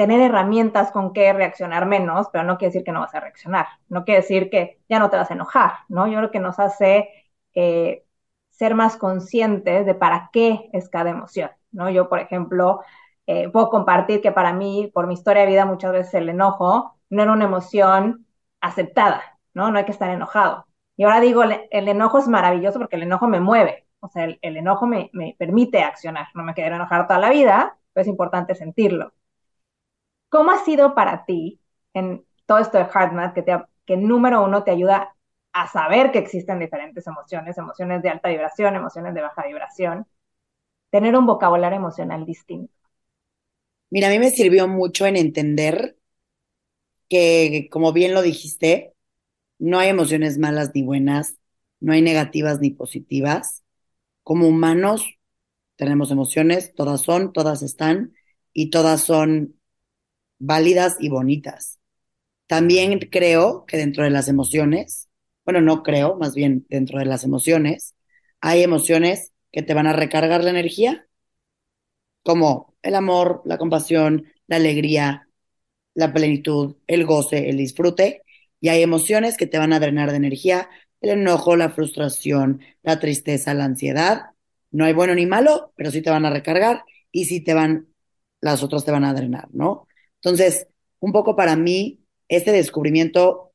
tener herramientas con que reaccionar menos, pero no quiere decir que no vas a reaccionar, no quiere decir que ya no te vas a enojar, ¿no? Yo creo que nos hace eh, ser más conscientes de para qué es cada emoción, ¿no? Yo, por ejemplo, eh, puedo compartir que para mí, por mi historia de vida, muchas veces el enojo no era una emoción aceptada, ¿no? No hay que estar enojado. Y ahora digo, el, enojo es maravilloso porque el enojo me mueve, o sea, el, enojo me, permite accionar, no me quiero enojar toda la vida, pero es importante sentirlo. ¿Cómo ha sido para ti en todo esto de HeartMath que, te, que número uno te ayuda a saber que existen diferentes emociones, emociones de alta vibración, emociones de baja vibración, tener un vocabulario emocional distinto? Mira, a mí me sirvió mucho en entender que, como bien lo dijiste, no hay emociones malas ni buenas, no hay negativas ni positivas. Como humanos tenemos emociones, todas son, todas están y todas son válidas y bonitas. También creo que dentro de las emociones, bueno, no creo, más bien dentro de las emociones, hay emociones que te van a recargar la energía, como el amor, la compasión, la alegría, la plenitud, el goce, el disfrute, y hay emociones que te van a drenar de energía, el enojo, la frustración, la tristeza, la ansiedad. No hay bueno ni malo, pero sí te van a recargar y sí te van, las otras te van a drenar, ¿no? Entonces, un poco para mí, este descubrimiento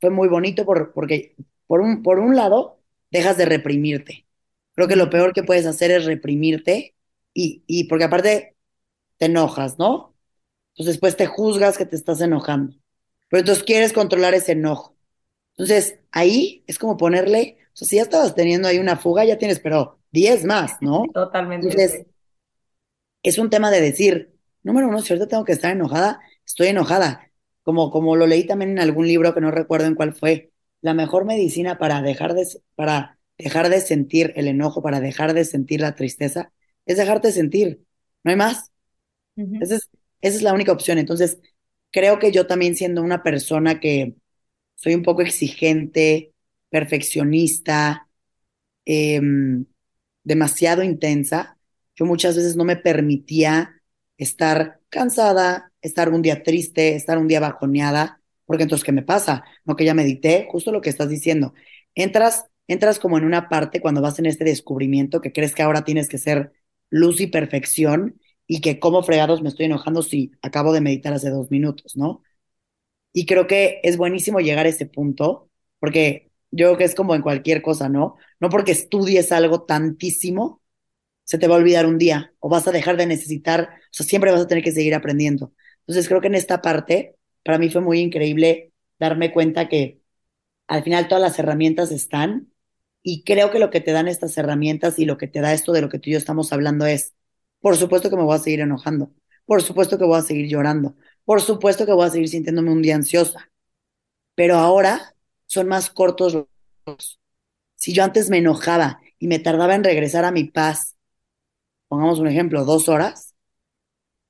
fue muy bonito por, porque, por un, por un lado, dejas de reprimirte. Creo que lo peor que puedes hacer es reprimirte y, y porque aparte te enojas, ¿no? Entonces después te juzgas que te estás enojando. Pero entonces quieres controlar ese enojo. Entonces ahí es como ponerle, o sea, si ya estabas teniendo ahí una fuga, ya tienes, pero 10 más, ¿no? Totalmente. Entonces, es un tema de decir, número uno, si ahorita tengo que estar enojada, estoy enojada. Como, como lo leí también en algún libro que no recuerdo en cuál fue, la mejor medicina para dejar de, para dejar de sentir el enojo, para dejar de sentir la tristeza, es dejarte sentir. No hay más. esa, es, la única opción. Entonces, creo que yo también siendo una persona que soy un poco exigente, perfeccionista, em, demasiado intensa, yo muchas veces no me permitía estar cansada, estar un día triste, estar un día bajoneada, porque entonces, ¿qué me pasa? No que ya medité, justo lo que estás diciendo. Entras, entras como en una parte cuando vas en este descubrimiento que crees que ahora tienes que ser luz y perfección y que como fregados me estoy enojando si acabo de meditar hace dos minutos, ¿no? Y creo que es buenísimo llegar a ese punto, porque yo creo que es como en cualquier cosa, ¿no? No porque estudies algo tantísimo, se te va a olvidar un día o vas a dejar de necesitar, o sea, siempre vas a tener que seguir aprendiendo. Entonces creo que en esta parte, para mí fue muy increíble darme cuenta que al final todas las herramientas están y creo que lo que te dan estas herramientas y lo que te da esto de lo que tú y yo estamos hablando es, por supuesto que me voy a seguir enojando, por supuesto que voy a seguir llorando, por supuesto que voy a seguir sintiéndome un día ansiosa, pero ahora son más cortos los... Si yo antes me enojaba y me tardaba en regresar a mi paz, pongamos un ejemplo, dos horas,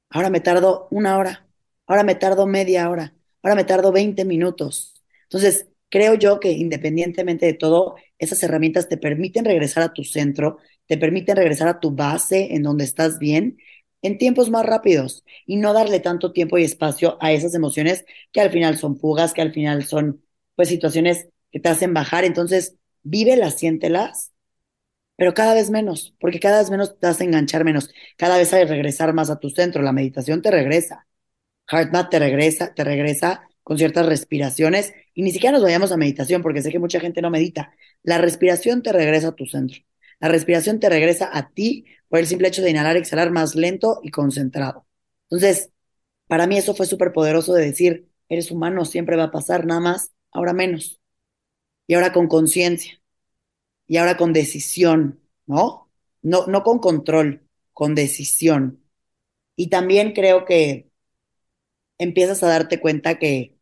ahora me tardo una hora, ahora me tardo media hora, ahora me tardo 20 minutos. Entonces, creo yo que independientemente de todo, esas herramientas te permiten regresar a tu centro, te permiten regresar a tu base en donde estás bien en tiempos más rápidos y no darle tanto tiempo y espacio a esas emociones que al final son fugas, que al final son pues situaciones que te hacen bajar. Entonces, vívelas, siéntelas, pero cada vez menos, porque cada vez menos te hace enganchar menos, cada vez hay regresar más a tu centro. La meditación te regresa, HeartMath te regresa, te regresa con ciertas respiraciones y ni siquiera nos vayamos a meditación porque sé que mucha gente no medita. La respiración te regresa a tu centro. La respiración te regresa a ti por el simple hecho de inhalar y exhalar más lento y concentrado. Entonces, para mí eso fue súper poderoso de decir, eres humano, siempre va a pasar, nada más, ahora menos. Y ahora con conciencia. Y ahora con decisión, ¿no? No, no con control, con decisión. Y también creo que empiezas a darte cuenta que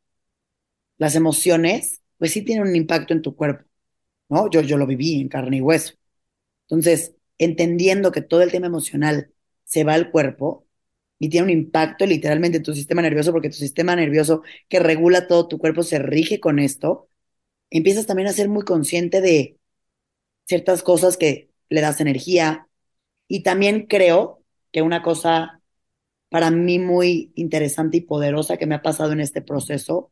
las emociones, pues sí tienen un impacto en tu cuerpo, ¿no? Yo, yo lo viví en carne y hueso. Entonces, entendiendo que todo el tema emocional se va al cuerpo y tiene un impacto literalmente en tu sistema nervioso, porque tu sistema nervioso que regula todo tu cuerpo se rige con esto, empiezas también a ser muy consciente de ciertas cosas que le das energía. Y también creo que una cosa para mí muy interesante y poderosa que me ha pasado en este proceso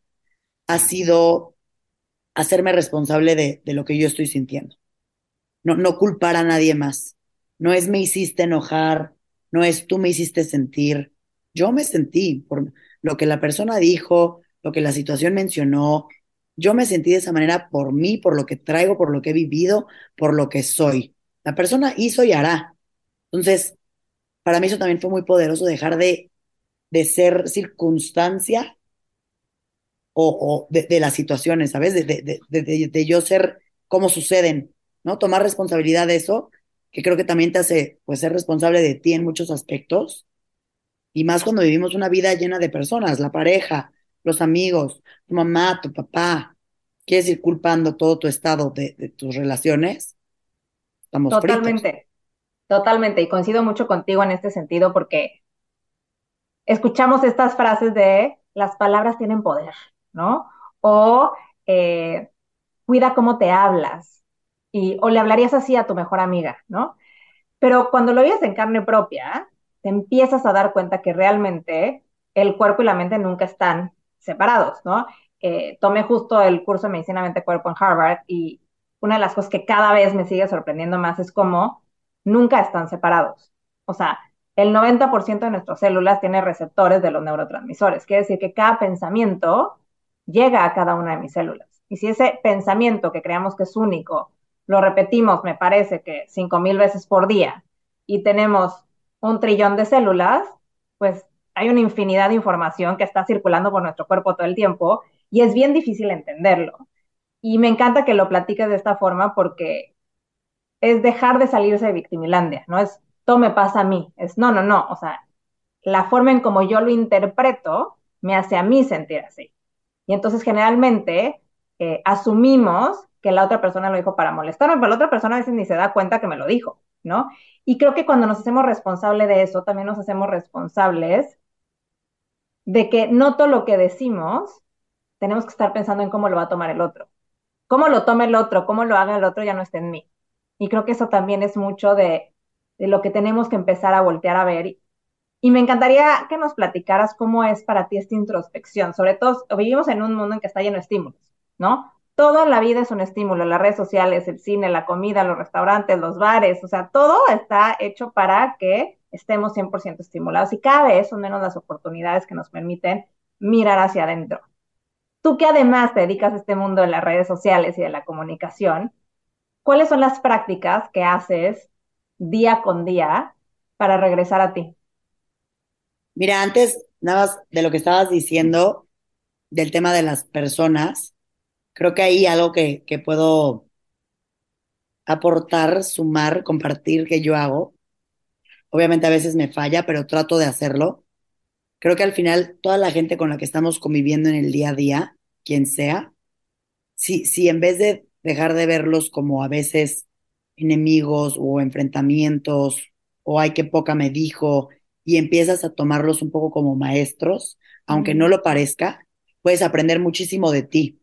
ha sido hacerme responsable de, lo que yo estoy sintiendo. No, no culpar a nadie más. No es me hiciste enojar, no es tú me hiciste sentir. Yo me sentí por lo que la persona dijo, lo que la situación mencionó. Yo me sentí de esa manera por mí, por lo que traigo, por lo que he vivido, por lo que soy. La persona hizo y hará. Entonces, para mí eso también fue muy poderoso, dejar de, de ser circunstancia o, de, las situaciones, ¿sabes? De, de, yo ser como suceden, ¿no? Tomar responsabilidad de eso que creo que también te hace pues ser responsable de ti en muchos aspectos y más cuando vivimos una vida llena de personas, la pareja, los amigos, tu mamá, tu papá, quieres ir culpando todo tu estado de, tus relaciones, estamos Totalmente, totalmente, y coincido mucho contigo en este sentido porque escuchamos estas frases de las palabras tienen poder, ¿no? O eh, cuida cómo te hablas, o le hablarías así a tu mejor amiga, ¿no? Pero cuando lo vives en carne propia, te empiezas a dar cuenta que realmente el cuerpo y la mente nunca están separados, ¿no? Eh, tomé justo el curso de medicina mente-cuerpo en Harvard y una de las cosas que cada vez me sigue sorprendiendo más es cómo nunca están separados. O sea, el 90% de nuestras células tiene receptores de los neurotransmisores. Quiere decir que cada pensamiento llega a cada una de mis células. Y si ese pensamiento que creamos que es único lo repetimos, me parece que cinco mil veces por día y tenemos un trillón de células, pues hay una infinidad de información que está circulando por nuestro cuerpo todo el tiempo y es bien difícil entenderlo. Y me encanta que lo platiques de esta forma porque es dejar de salirse de victimilandia, no es todo me pasa a mí, es no, no, no, o sea, la forma en como yo lo interpreto me hace a mí sentir así. Y entonces generalmente eh, asumimos que la otra persona lo dijo para molestarme, pero la otra persona a veces ni se da cuenta que me lo dijo, ¿no? Y creo que cuando nos hacemos responsables de eso, también nos hacemos responsables de que no todo lo que decimos tenemos que estar pensando en cómo lo va a tomar el otro. Cómo lo tome el otro, cómo lo haga el otro ya no está en mí. Y creo que eso también es mucho de, de lo que tenemos que empezar a voltear a ver. Y me encantaría que nos platicaras cómo es para ti esta introspección. Sobre todo, vivimos en un mundo en que está lleno de estímulos, ¿no? Toda la vida es un estímulo, las redes sociales, el cine, la comida, los restaurantes, los bares, o sea, todo está hecho para que estemos 100% estimulados y cada vez son menos las oportunidades que nos permiten mirar hacia adentro. Tú que además te dedicas a este mundo de las redes sociales y de la comunicación, ¿cuáles son las prácticas que haces día con día para regresar a ti? Mira, antes, nada más de lo que estabas diciendo del tema de las personas, creo que hay algo que, que puedo aportar, sumar, compartir que yo hago. Obviamente a veces me falla, pero trato de hacerlo. Creo que al final toda la gente con la que estamos conviviendo en el día a día, quien sea, si, si en vez de dejar de verlos como a veces enemigos o enfrentamientos o hay que poca me dijo y empiezas a tomarlos un poco como maestros, aunque no lo parezca, puedes aprender muchísimo de ti.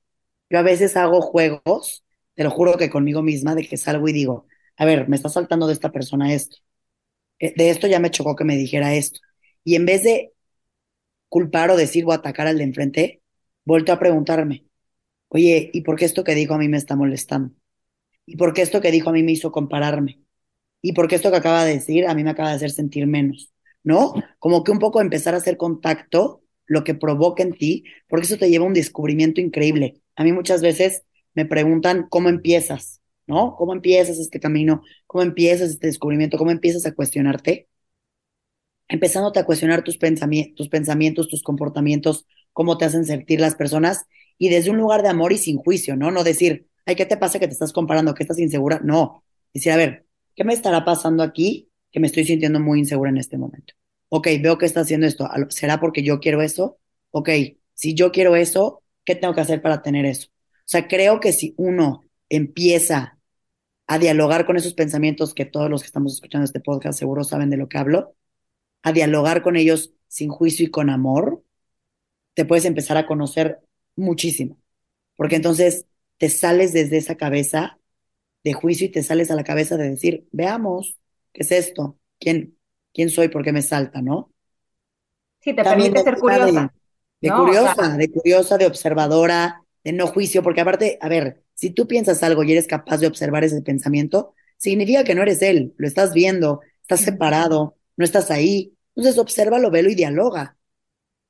Yo a veces hago juegos, te lo juro que conmigo misma, de que salgo y digo, a ver, me está saltando de esta persona esto. Eh, de esto ya me chocó que me dijera esto. Y en vez de culpar o decir o atacar al de enfrente, vuelto a preguntarme, oye, ¿y por qué esto que dijo a mí me está molestando? ¿Y por qué esto que dijo a mí me hizo compararme? ¿Y por qué esto que acaba de decir a mí me acaba de hacer sentir menos? ¿No? Como que un poco empezar a hacer contacto, lo que provoca en ti, porque eso te lleva a un descubrimiento increíble. A mí muchas veces me preguntan cómo empiezas, ¿no? ¿Cómo empiezas este camino? ¿Cómo empiezas este descubrimiento? ¿Cómo empiezas a cuestionarte? Empezándote a cuestionar tus, pensamientos, tus pensamientos, tus comportamientos, cómo te hacen sentir las personas y desde un lugar de amor y sin juicio, ¿no? No decir, ay, ¿qué te pasa que te estás comparando, que estás insegura? No, decir, a ver, ¿qué me estará pasando aquí que me estoy sintiendo muy insegura en este momento? Ok, veo que está haciendo esto, ¿será porque yo quiero eso? Ok, si yo quiero eso, ¿qué tengo que hacer para tener eso? O sea, creo que si uno empieza a dialogar con esos pensamientos que todos los que estamos escuchando este podcast seguro saben de lo que hablo, a dialogar con ellos sin juicio y con amor, te puedes empezar a conocer muchísimo. Porque entonces te sales desde esa cabeza de juicio y te sales a la cabeza de decir, veamos, ¿qué es esto? ¿Quién, quién soy? ¿Por qué me salta? ¿no? Sí, te permite ser curiosa. De, curiosa, de curiosa, de observadora, de no juicio, porque aparte, a ver, si tú piensas algo y eres capaz de observar ese pensamiento, significa que no eres él, lo estás viendo, estás separado, no estás ahí. Entonces, obsérvalo, velo y dialoga.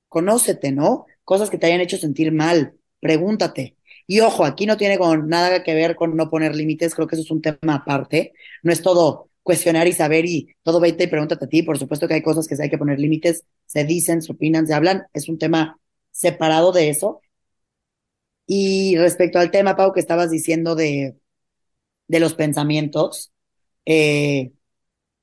Conócete, ¿no? Cosas que te hayan hecho sentir mal, pregúntate. Y ojo, aquí no tiene con nada que ver con no poner límites, creo que eso es un tema aparte. No es todo cuestionar y saber y todo vete y pregúntate a ti. Por supuesto que hay cosas que hay que poner límites, se dicen, se opinan, se hablan. Es un tema separado de eso. Y respecto al tema, Pau, que estabas diciendo de, de los pensamientos, eh,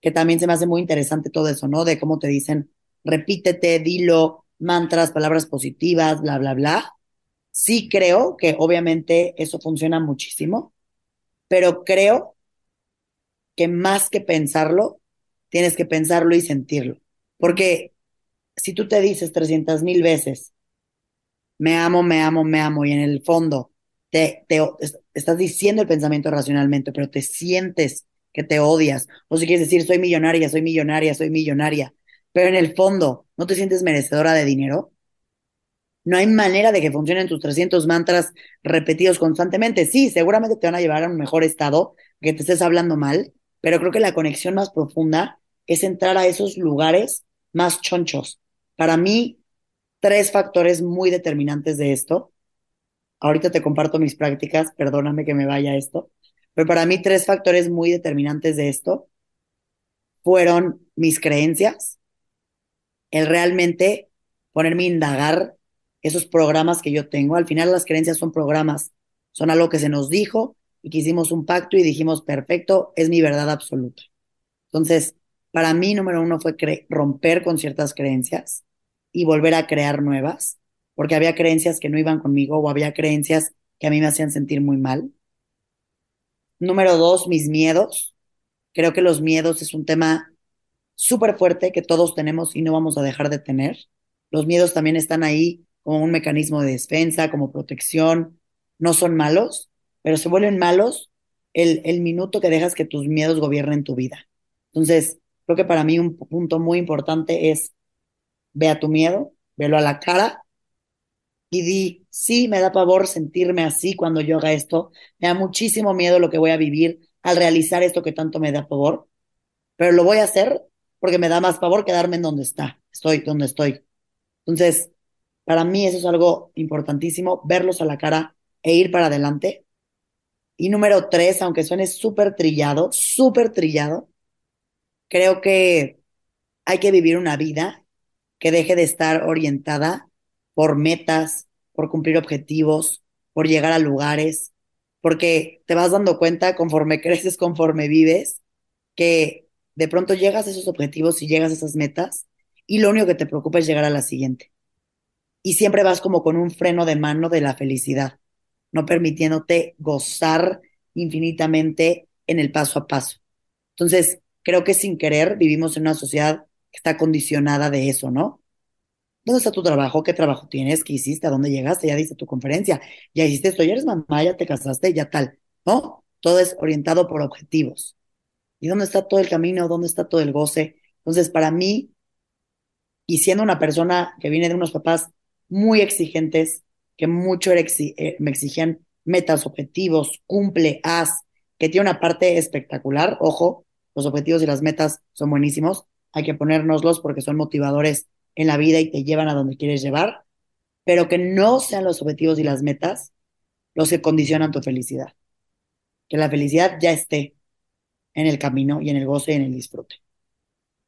que también se me hace muy interesante todo eso, ¿no? De cómo te dicen, repítete, dilo, mantras, palabras positivas, bla, bla, bla. Sí creo que obviamente eso funciona muchísimo, pero creo que más que pensarlo, tienes que pensarlo y sentirlo. Porque si tú te dices 300 mil veces, me amo, me amo, me amo, y en el fondo te, te, estás diciendo el pensamiento racionalmente, pero te sientes que te odias, o si quieres decir, soy millonaria, soy millonaria, soy millonaria, pero en el fondo no te sientes merecedora de dinero, no hay manera de que funcionen tus 300 mantras repetidos constantemente. Sí, seguramente te van a llevar a un mejor estado, que te estés hablando mal, pero creo que la conexión más profunda es entrar a esos lugares más chonchos. Para mí, tres factores muy determinantes de esto. Ahorita te comparto mis prácticas, perdóname que me vaya esto, pero para mí tres factores muy determinantes de esto fueron mis creencias, el realmente ponerme a indagar esos programas que yo tengo. Al final las creencias son programas, son algo que se nos dijo y que hicimos un pacto y dijimos, perfecto, es mi verdad absoluta. Entonces, para mí, número uno fue romper con ciertas creencias y volver a crear nuevas, porque había creencias que no iban conmigo o había creencias que a mí me hacían sentir muy mal. Número dos, mis miedos. Creo que los miedos es un tema súper fuerte que todos tenemos y no vamos a dejar de tener. Los miedos también están ahí como un mecanismo de defensa, como protección. No son malos, pero se vuelven malos el, el minuto que dejas que tus miedos gobiernen tu vida. Entonces, creo que para mí un punto muy importante es ve a tu miedo, velo a la cara y di, sí, me da pavor sentirme así cuando yo haga esto, me da muchísimo miedo lo que voy a vivir al realizar esto que tanto me da pavor, pero lo voy a hacer porque me da más pavor quedarme en donde está, estoy donde estoy. Entonces, para mí eso es algo importantísimo, verlos a la cara e ir para adelante. Y número tres, aunque suene súper trillado, súper trillado, creo que hay que vivir una vida que deje de estar orientada por metas, por cumplir objetivos, por llegar a lugares, porque te vas dando cuenta conforme creces, conforme vives, que de pronto llegas a esos objetivos y llegas a esas metas y lo único que te preocupa es llegar a la siguiente. Y siempre vas como con un freno de mano de la felicidad, no permitiéndote gozar infinitamente en el paso a paso. Entonces, creo que sin querer vivimos en una sociedad está condicionada de eso, ¿no? ¿Dónde está tu trabajo? ¿Qué trabajo tienes? ¿Qué hiciste? ¿A dónde llegaste? Ya diste tu conferencia, ya hiciste esto, ya eres mamá, ya te casaste, ya tal, ¿no? Todo es orientado por objetivos. ¿Y dónde está todo el camino? ¿Dónde está todo el goce? Entonces, para mí, y siendo una persona que viene de unos papás muy exigentes, que mucho eh, me exigían metas, objetivos, cumple, haz, que tiene una parte espectacular, ojo, los objetivos y las metas son buenísimos, hay que ponérnoslos porque son motivadores en la vida y te llevan a donde quieres llevar, pero que no sean los objetivos y las metas los que condicionan tu felicidad. Que la felicidad ya esté en el camino y en el goce y en el disfrute.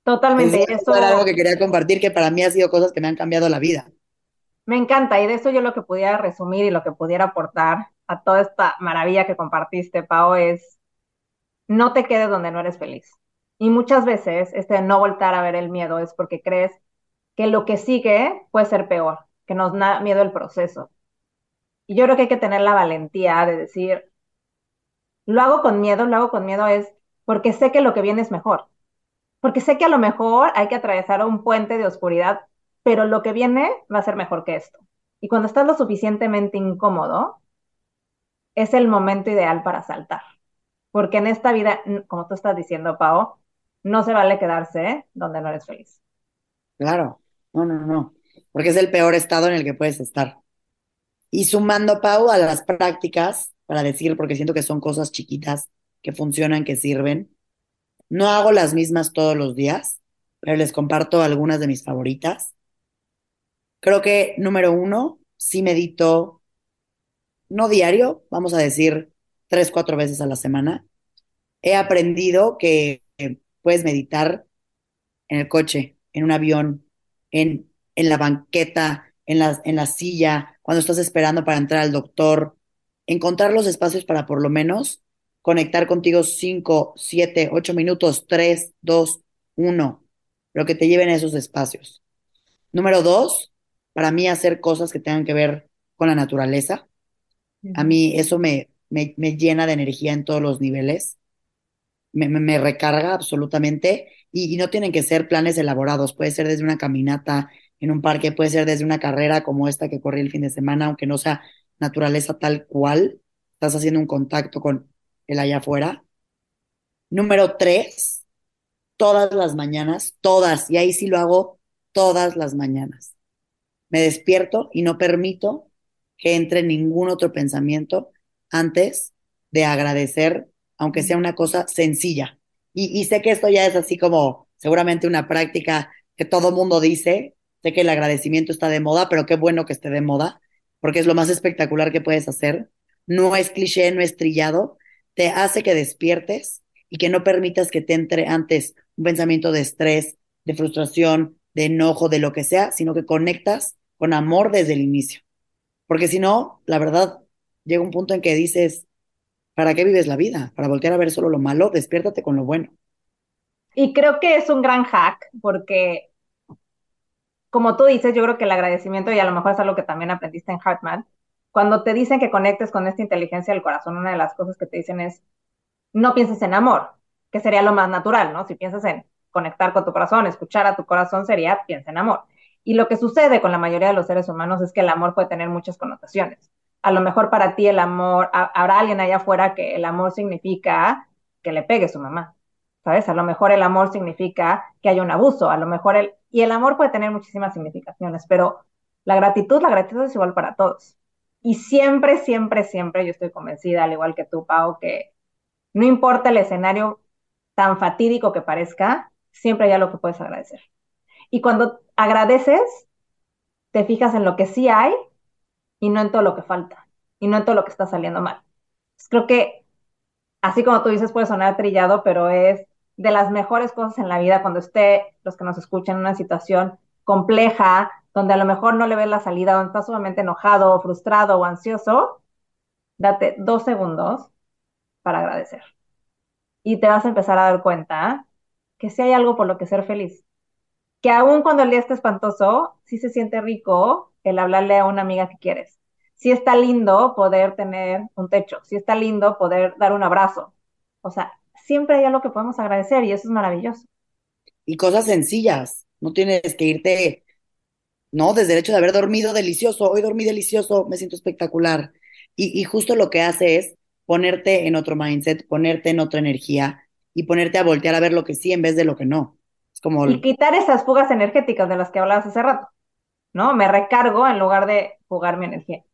Totalmente. Eso era algo que quería compartir, que para mí ha sido cosas que me han cambiado la vida. Me encanta, y de eso yo lo que pudiera resumir y lo que pudiera aportar a toda esta maravilla que compartiste, Pau, es no te quedes donde no eres feliz. Y muchas veces este no voltar a ver el miedo es porque crees que lo que sigue puede ser peor, que nos da miedo el proceso. Y yo creo que hay que tener la valentía de decir, Lo hago con miedo, lo hago con miedo es porque sé que lo que viene es mejor. Porque sé que a lo mejor hay que atravesar un puente de oscuridad, pero lo que viene va a ser mejor que esto. Y cuando estás lo suficientemente incómodo, es el momento ideal para saltar. Porque en esta vida, como tú estás diciendo, Pau, no se vale quedarse donde no eres feliz. Claro, no, no, no, porque es el peor estado en el que puedes estar. Y sumando, Pau, a las prácticas, para decir, porque siento que son cosas chiquitas que funcionan, que sirven. No hago las mismas todos los días, pero les comparto algunas de mis favoritas. Creo que, número uno, sí medito, no diario, vamos a decir tres, cuatro veces a la semana. He aprendido que puedes meditar en el coche, en un avión, en, en la banqueta, en la, en la silla, cuando estás esperando para entrar al doctor. Encontrar los espacios para por lo menos conectar contigo cinco, siete, ocho minutos, tres, dos, uno, lo que te lleven a esos espacios. Número dos, para mí hacer cosas que tengan que ver con la naturaleza. A mí eso me, me, me llena de energía en todos los niveles me, recarga absolutamente y, no tienen que ser planes elaborados, puede ser desde una caminata en un parque, puede ser desde una carrera como esta que corrí el fin de semana, aunque no sea naturaleza tal cual, estás haciendo un contacto con el allá afuera. Número tres, todas las mañanas, todas, y ahí sí lo hago todas las mañanas. Me despierto y no permito que entre ningún otro pensamiento antes de agradecer aunque sea una cosa sencilla. Y, sé que esto ya es así como seguramente una práctica que todo mundo dice, sé que el agradecimiento está de moda, pero qué bueno que esté de moda, porque es lo más espectacular que puedes hacer. No es cliché, no es trillado, te hace que despiertes y que no permitas que te entre antes un pensamiento de estrés, de frustración, de enojo, de lo que sea, sino que conectas con amor desde el inicio. Porque si no, la verdad, llega un punto en que dices, ¿Para qué vives la vida? Para voltear a ver solo lo malo, despiértate con lo bueno. Y creo que es un gran hack porque, como tú dices, yo creo que el agradecimiento, y a lo mejor es algo que también aprendiste en Hartman, cuando te dicen que conectes con esta inteligencia del corazón, una de las cosas que te dicen es, no pienses en amor, que sería lo más natural, ¿no? Si piensas en conectar con tu corazón, escuchar a tu corazón, sería piensa en amor. Y lo que sucede con la mayoría de los seres humanos es que el amor puede tener muchas connotaciones a lo mejor para ti el amor, habrá alguien allá afuera que el amor significa que le pegue su mamá, ¿sabes? A lo mejor el amor significa que haya un abuso, a lo mejor el, y el amor puede tener muchísimas significaciones, pero la gratitud, la gratitud es igual para todos. Y siempre, siempre, siempre yo estoy convencida, al igual que tú, Pau, que no importa el escenario tan fatídico que parezca, siempre hay algo que puedes agradecer. Y cuando agradeces, te fijas en lo que sí hay y no en todo lo que falta y no en todo lo que está saliendo mal. creo que, así como tú dices, puede sonar trillado, pero es de las mejores cosas en la vida cuando esté, los que nos escuchan, en una situación compleja, donde a lo mejor no le ves la salida, donde estás sumamente enojado, frustrado o ansioso, date dos segundos para agradecer. Y te vas a empezar a dar cuenta que si hay algo por lo que ser feliz. Que aún cuando el día está espantoso, sí se siente rico el hablarle a una amiga que quieres. Sí está lindo poder tener un techo, sí está lindo poder dar un abrazo. O sea, siempre hay algo que podemos agradecer y eso es maravilloso. Y cosas sencillas, no tienes que irte, no, desde el hecho de haber dormido delicioso, hoy dormí delicioso, me siento espectacular. Y, y justo lo que hace es ponerte en otro mindset, ponerte en otra energía y ponerte a voltear a ver lo que sí en vez de lo que no. Es como... Y quitar esas fugas energéticas de las que hablabas hace rato. ¿No? Me recargo en lugar de jugar mi energía.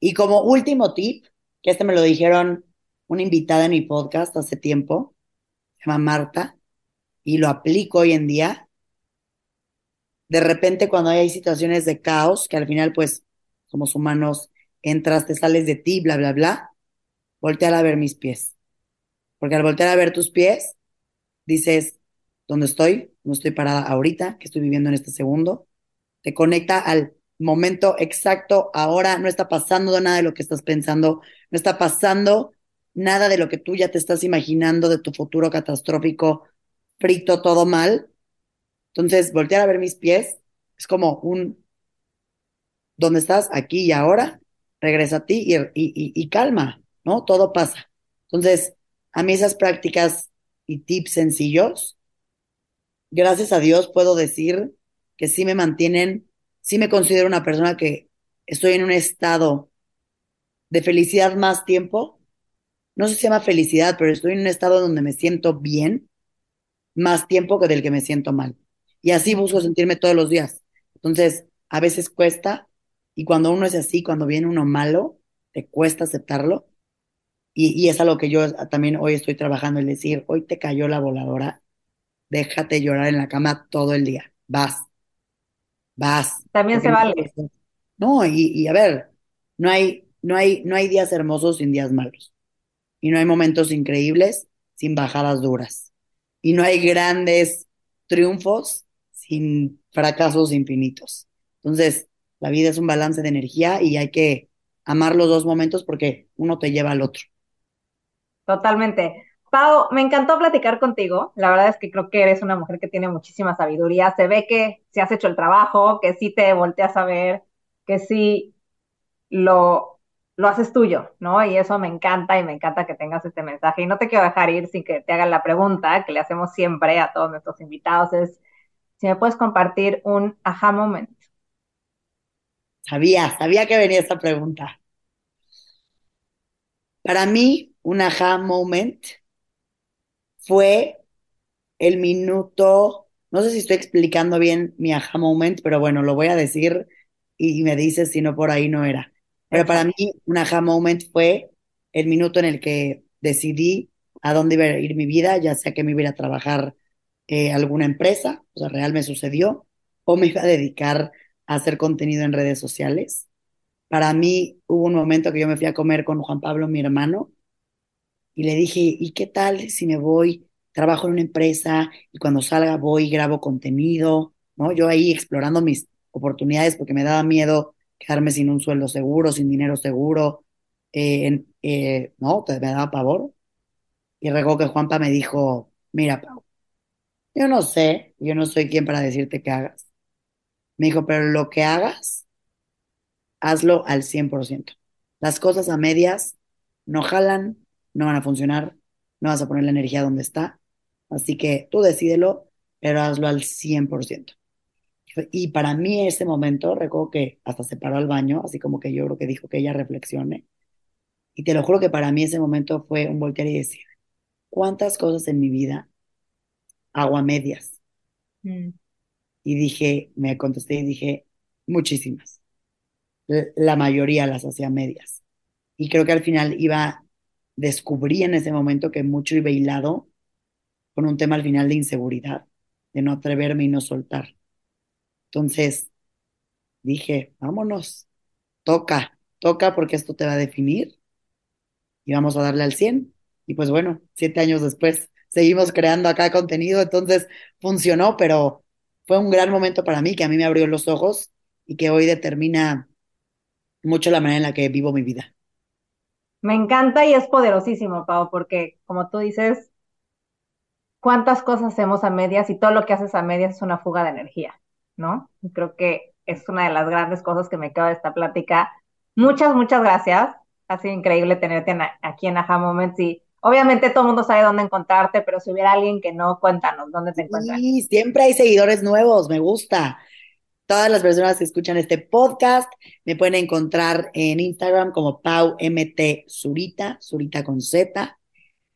Y como último tip, que este me lo dijeron una invitada en mi podcast hace tiempo, se llama Marta, y lo aplico hoy en día. De repente cuando hay situaciones de caos, que al final pues somos humanos, entras, te sales de ti, bla, bla, bla, voltear a ver mis pies. Porque al voltear a ver tus pies, dices, ¿dónde estoy? No estoy parada ahorita, que estoy viviendo en este segundo te conecta al momento exacto, ahora no está pasando nada de lo que estás pensando, no está pasando nada de lo que tú ya te estás imaginando de tu futuro catastrófico, frito, todo mal. Entonces, voltear a ver mis pies es como un, ¿dónde estás? Aquí y ahora, regresa a ti y, y calma, ¿no? Todo pasa. Entonces, a mí esas prácticas y tips sencillos, gracias a Dios puedo decir que sí me mantienen, sí me considero una persona que estoy en un estado de felicidad más tiempo. No sé si se llama felicidad, pero estoy en un estado donde me siento bien más tiempo que del que me siento mal. Y así busco sentirme todos los días. Entonces, a veces cuesta, y cuando uno es así, cuando viene uno malo, te cuesta aceptarlo. Y, y es algo que yo también hoy estoy trabajando, el decir, hoy te cayó la voladora, déjate llorar en la cama todo el día, vas, vas. También se vale. No, y, y a ver, no hay, no hay, no hay días hermosos sin días malos. Y no hay momentos increíbles sin bajadas duras. Y no hay grandes triunfos sin fracasos infinitos. Entonces, la vida es un balance de energía y hay que amar los dos momentos porque uno te lleva al otro. Totalmente. Pau, me encantó platicar contigo. La verdad es que creo que eres una mujer que tiene muchísima sabiduría. Se ve que si has hecho el trabajo, que sí te volteas a ver, que sí lo, lo haces tuyo, ¿no? Y eso me encanta y me encanta que tengas este mensaje. Y no te quiero dejar ir sin que te hagan la pregunta que le hacemos siempre a todos nuestros invitados, es si me puedes compartir un aha moment. Sabía, sabía que venía esta pregunta. Para mí, un aha moment fue el minuto, no sé si estoy explicando bien mi aha moment, pero bueno, lo voy a decir y me dices si no por ahí no era. Pero para mí, un aha moment fue el minuto en el que decidí a dónde iba a ir mi vida, ya sea que me iba a trabajar eh, alguna empresa, o sea, real me sucedió, o me iba a dedicar a hacer contenido en redes sociales. Para mí hubo un momento que yo me fui a comer con Juan Pablo, mi hermano, y le dije, ¿y qué tal si me voy, trabajo en una empresa y cuando salga voy y grabo contenido, ¿no? Yo ahí explorando mis oportunidades porque me daba miedo quedarme sin un sueldo seguro, sin dinero seguro, eh, eh, ¿no? Me daba pavor. Y recuerdo que Juanpa me dijo, mira, Pau, yo no sé, yo no soy quien para decirte que hagas. Me dijo, pero lo que hagas, hazlo al 100%. Las cosas a medias no jalan, no van a funcionar, no vas a poner la energía donde está. Así que tú decídelo, pero hazlo al 100%. Y para mí ese momento, recuerdo que hasta se paró al baño, así como que yo creo que dijo que ella reflexione. Y te lo juro que para mí ese momento fue un voltear y decir, ¿cuántas cosas en mi vida hago a medias? Mm, Y dije, me contesté y dije, muchísimas. La mayoría las hacía medias. Y creo que al final iba, descubrí en ese momento que mucho iba hilado con un tema al final de inseguridad, de no atreverme y no soltar. Entonces dije, vámonos, toca, toca porque esto te va a definir y vamos a darle al 100. Y pues bueno, siete años después seguimos creando acá contenido, entonces funcionó, pero fue un gran momento para mí que a mí me abrió los ojos y que hoy determina mucho la manera en la que vivo mi vida. Me encanta y es poderosísimo, Pau, porque como tú dices, cuántas cosas hacemos a medias y todo lo que haces a medias es una fuga de energía, ¿no? Y creo que es una de las grandes cosas que me queda de esta plática. Muchas, muchas gracias. Ha sido increíble tenerte en- aquí en Aha Moments y obviamente todo el mundo sabe dónde encontrarte, pero si hubiera alguien que no, cuéntanos dónde te encuentran. Y siempre hay seguidores nuevos, me gusta. Todas las personas que escuchan este podcast me pueden encontrar en Instagram como Pau MT Zurita, Zurita con Z.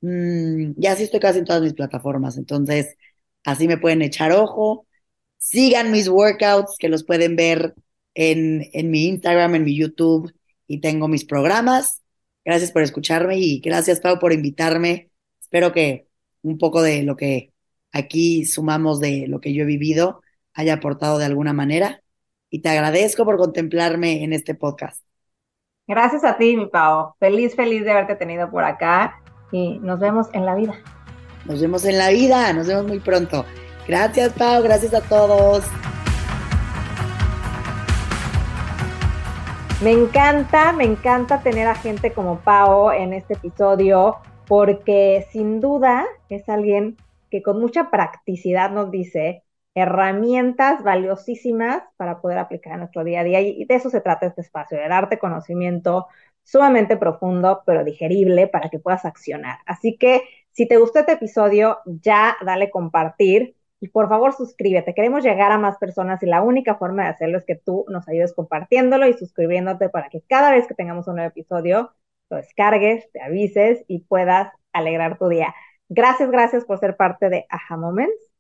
Mm, y así estoy casi en todas mis plataformas, entonces así me pueden echar ojo. Sigan mis workouts que los pueden ver en, en mi Instagram, en mi YouTube y tengo mis programas. Gracias por escucharme y gracias Pau por invitarme. Espero que un poco de lo que aquí sumamos de lo que yo he vivido haya aportado de alguna manera y te agradezco por contemplarme en este podcast. Gracias a ti, mi Pau. Feliz, feliz de haberte tenido por acá y nos vemos en la vida. Nos vemos en la vida, nos vemos muy pronto. Gracias Pau, gracias a todos. Me encanta, me encanta tener a gente como Pau en este episodio porque sin duda es alguien que con mucha practicidad nos dice herramientas valiosísimas para poder aplicar en nuestro día a día y de eso se trata este espacio, de darte conocimiento sumamente profundo, pero digerible para que puedas accionar. Así que si te gustó este episodio, ya dale compartir y por favor suscríbete. Queremos llegar a más personas y la única forma de hacerlo es que tú nos ayudes compartiéndolo y suscribiéndote para que cada vez que tengamos un nuevo episodio lo descargues, te avises y puedas alegrar tu día. Gracias, gracias por ser parte de Aha Moments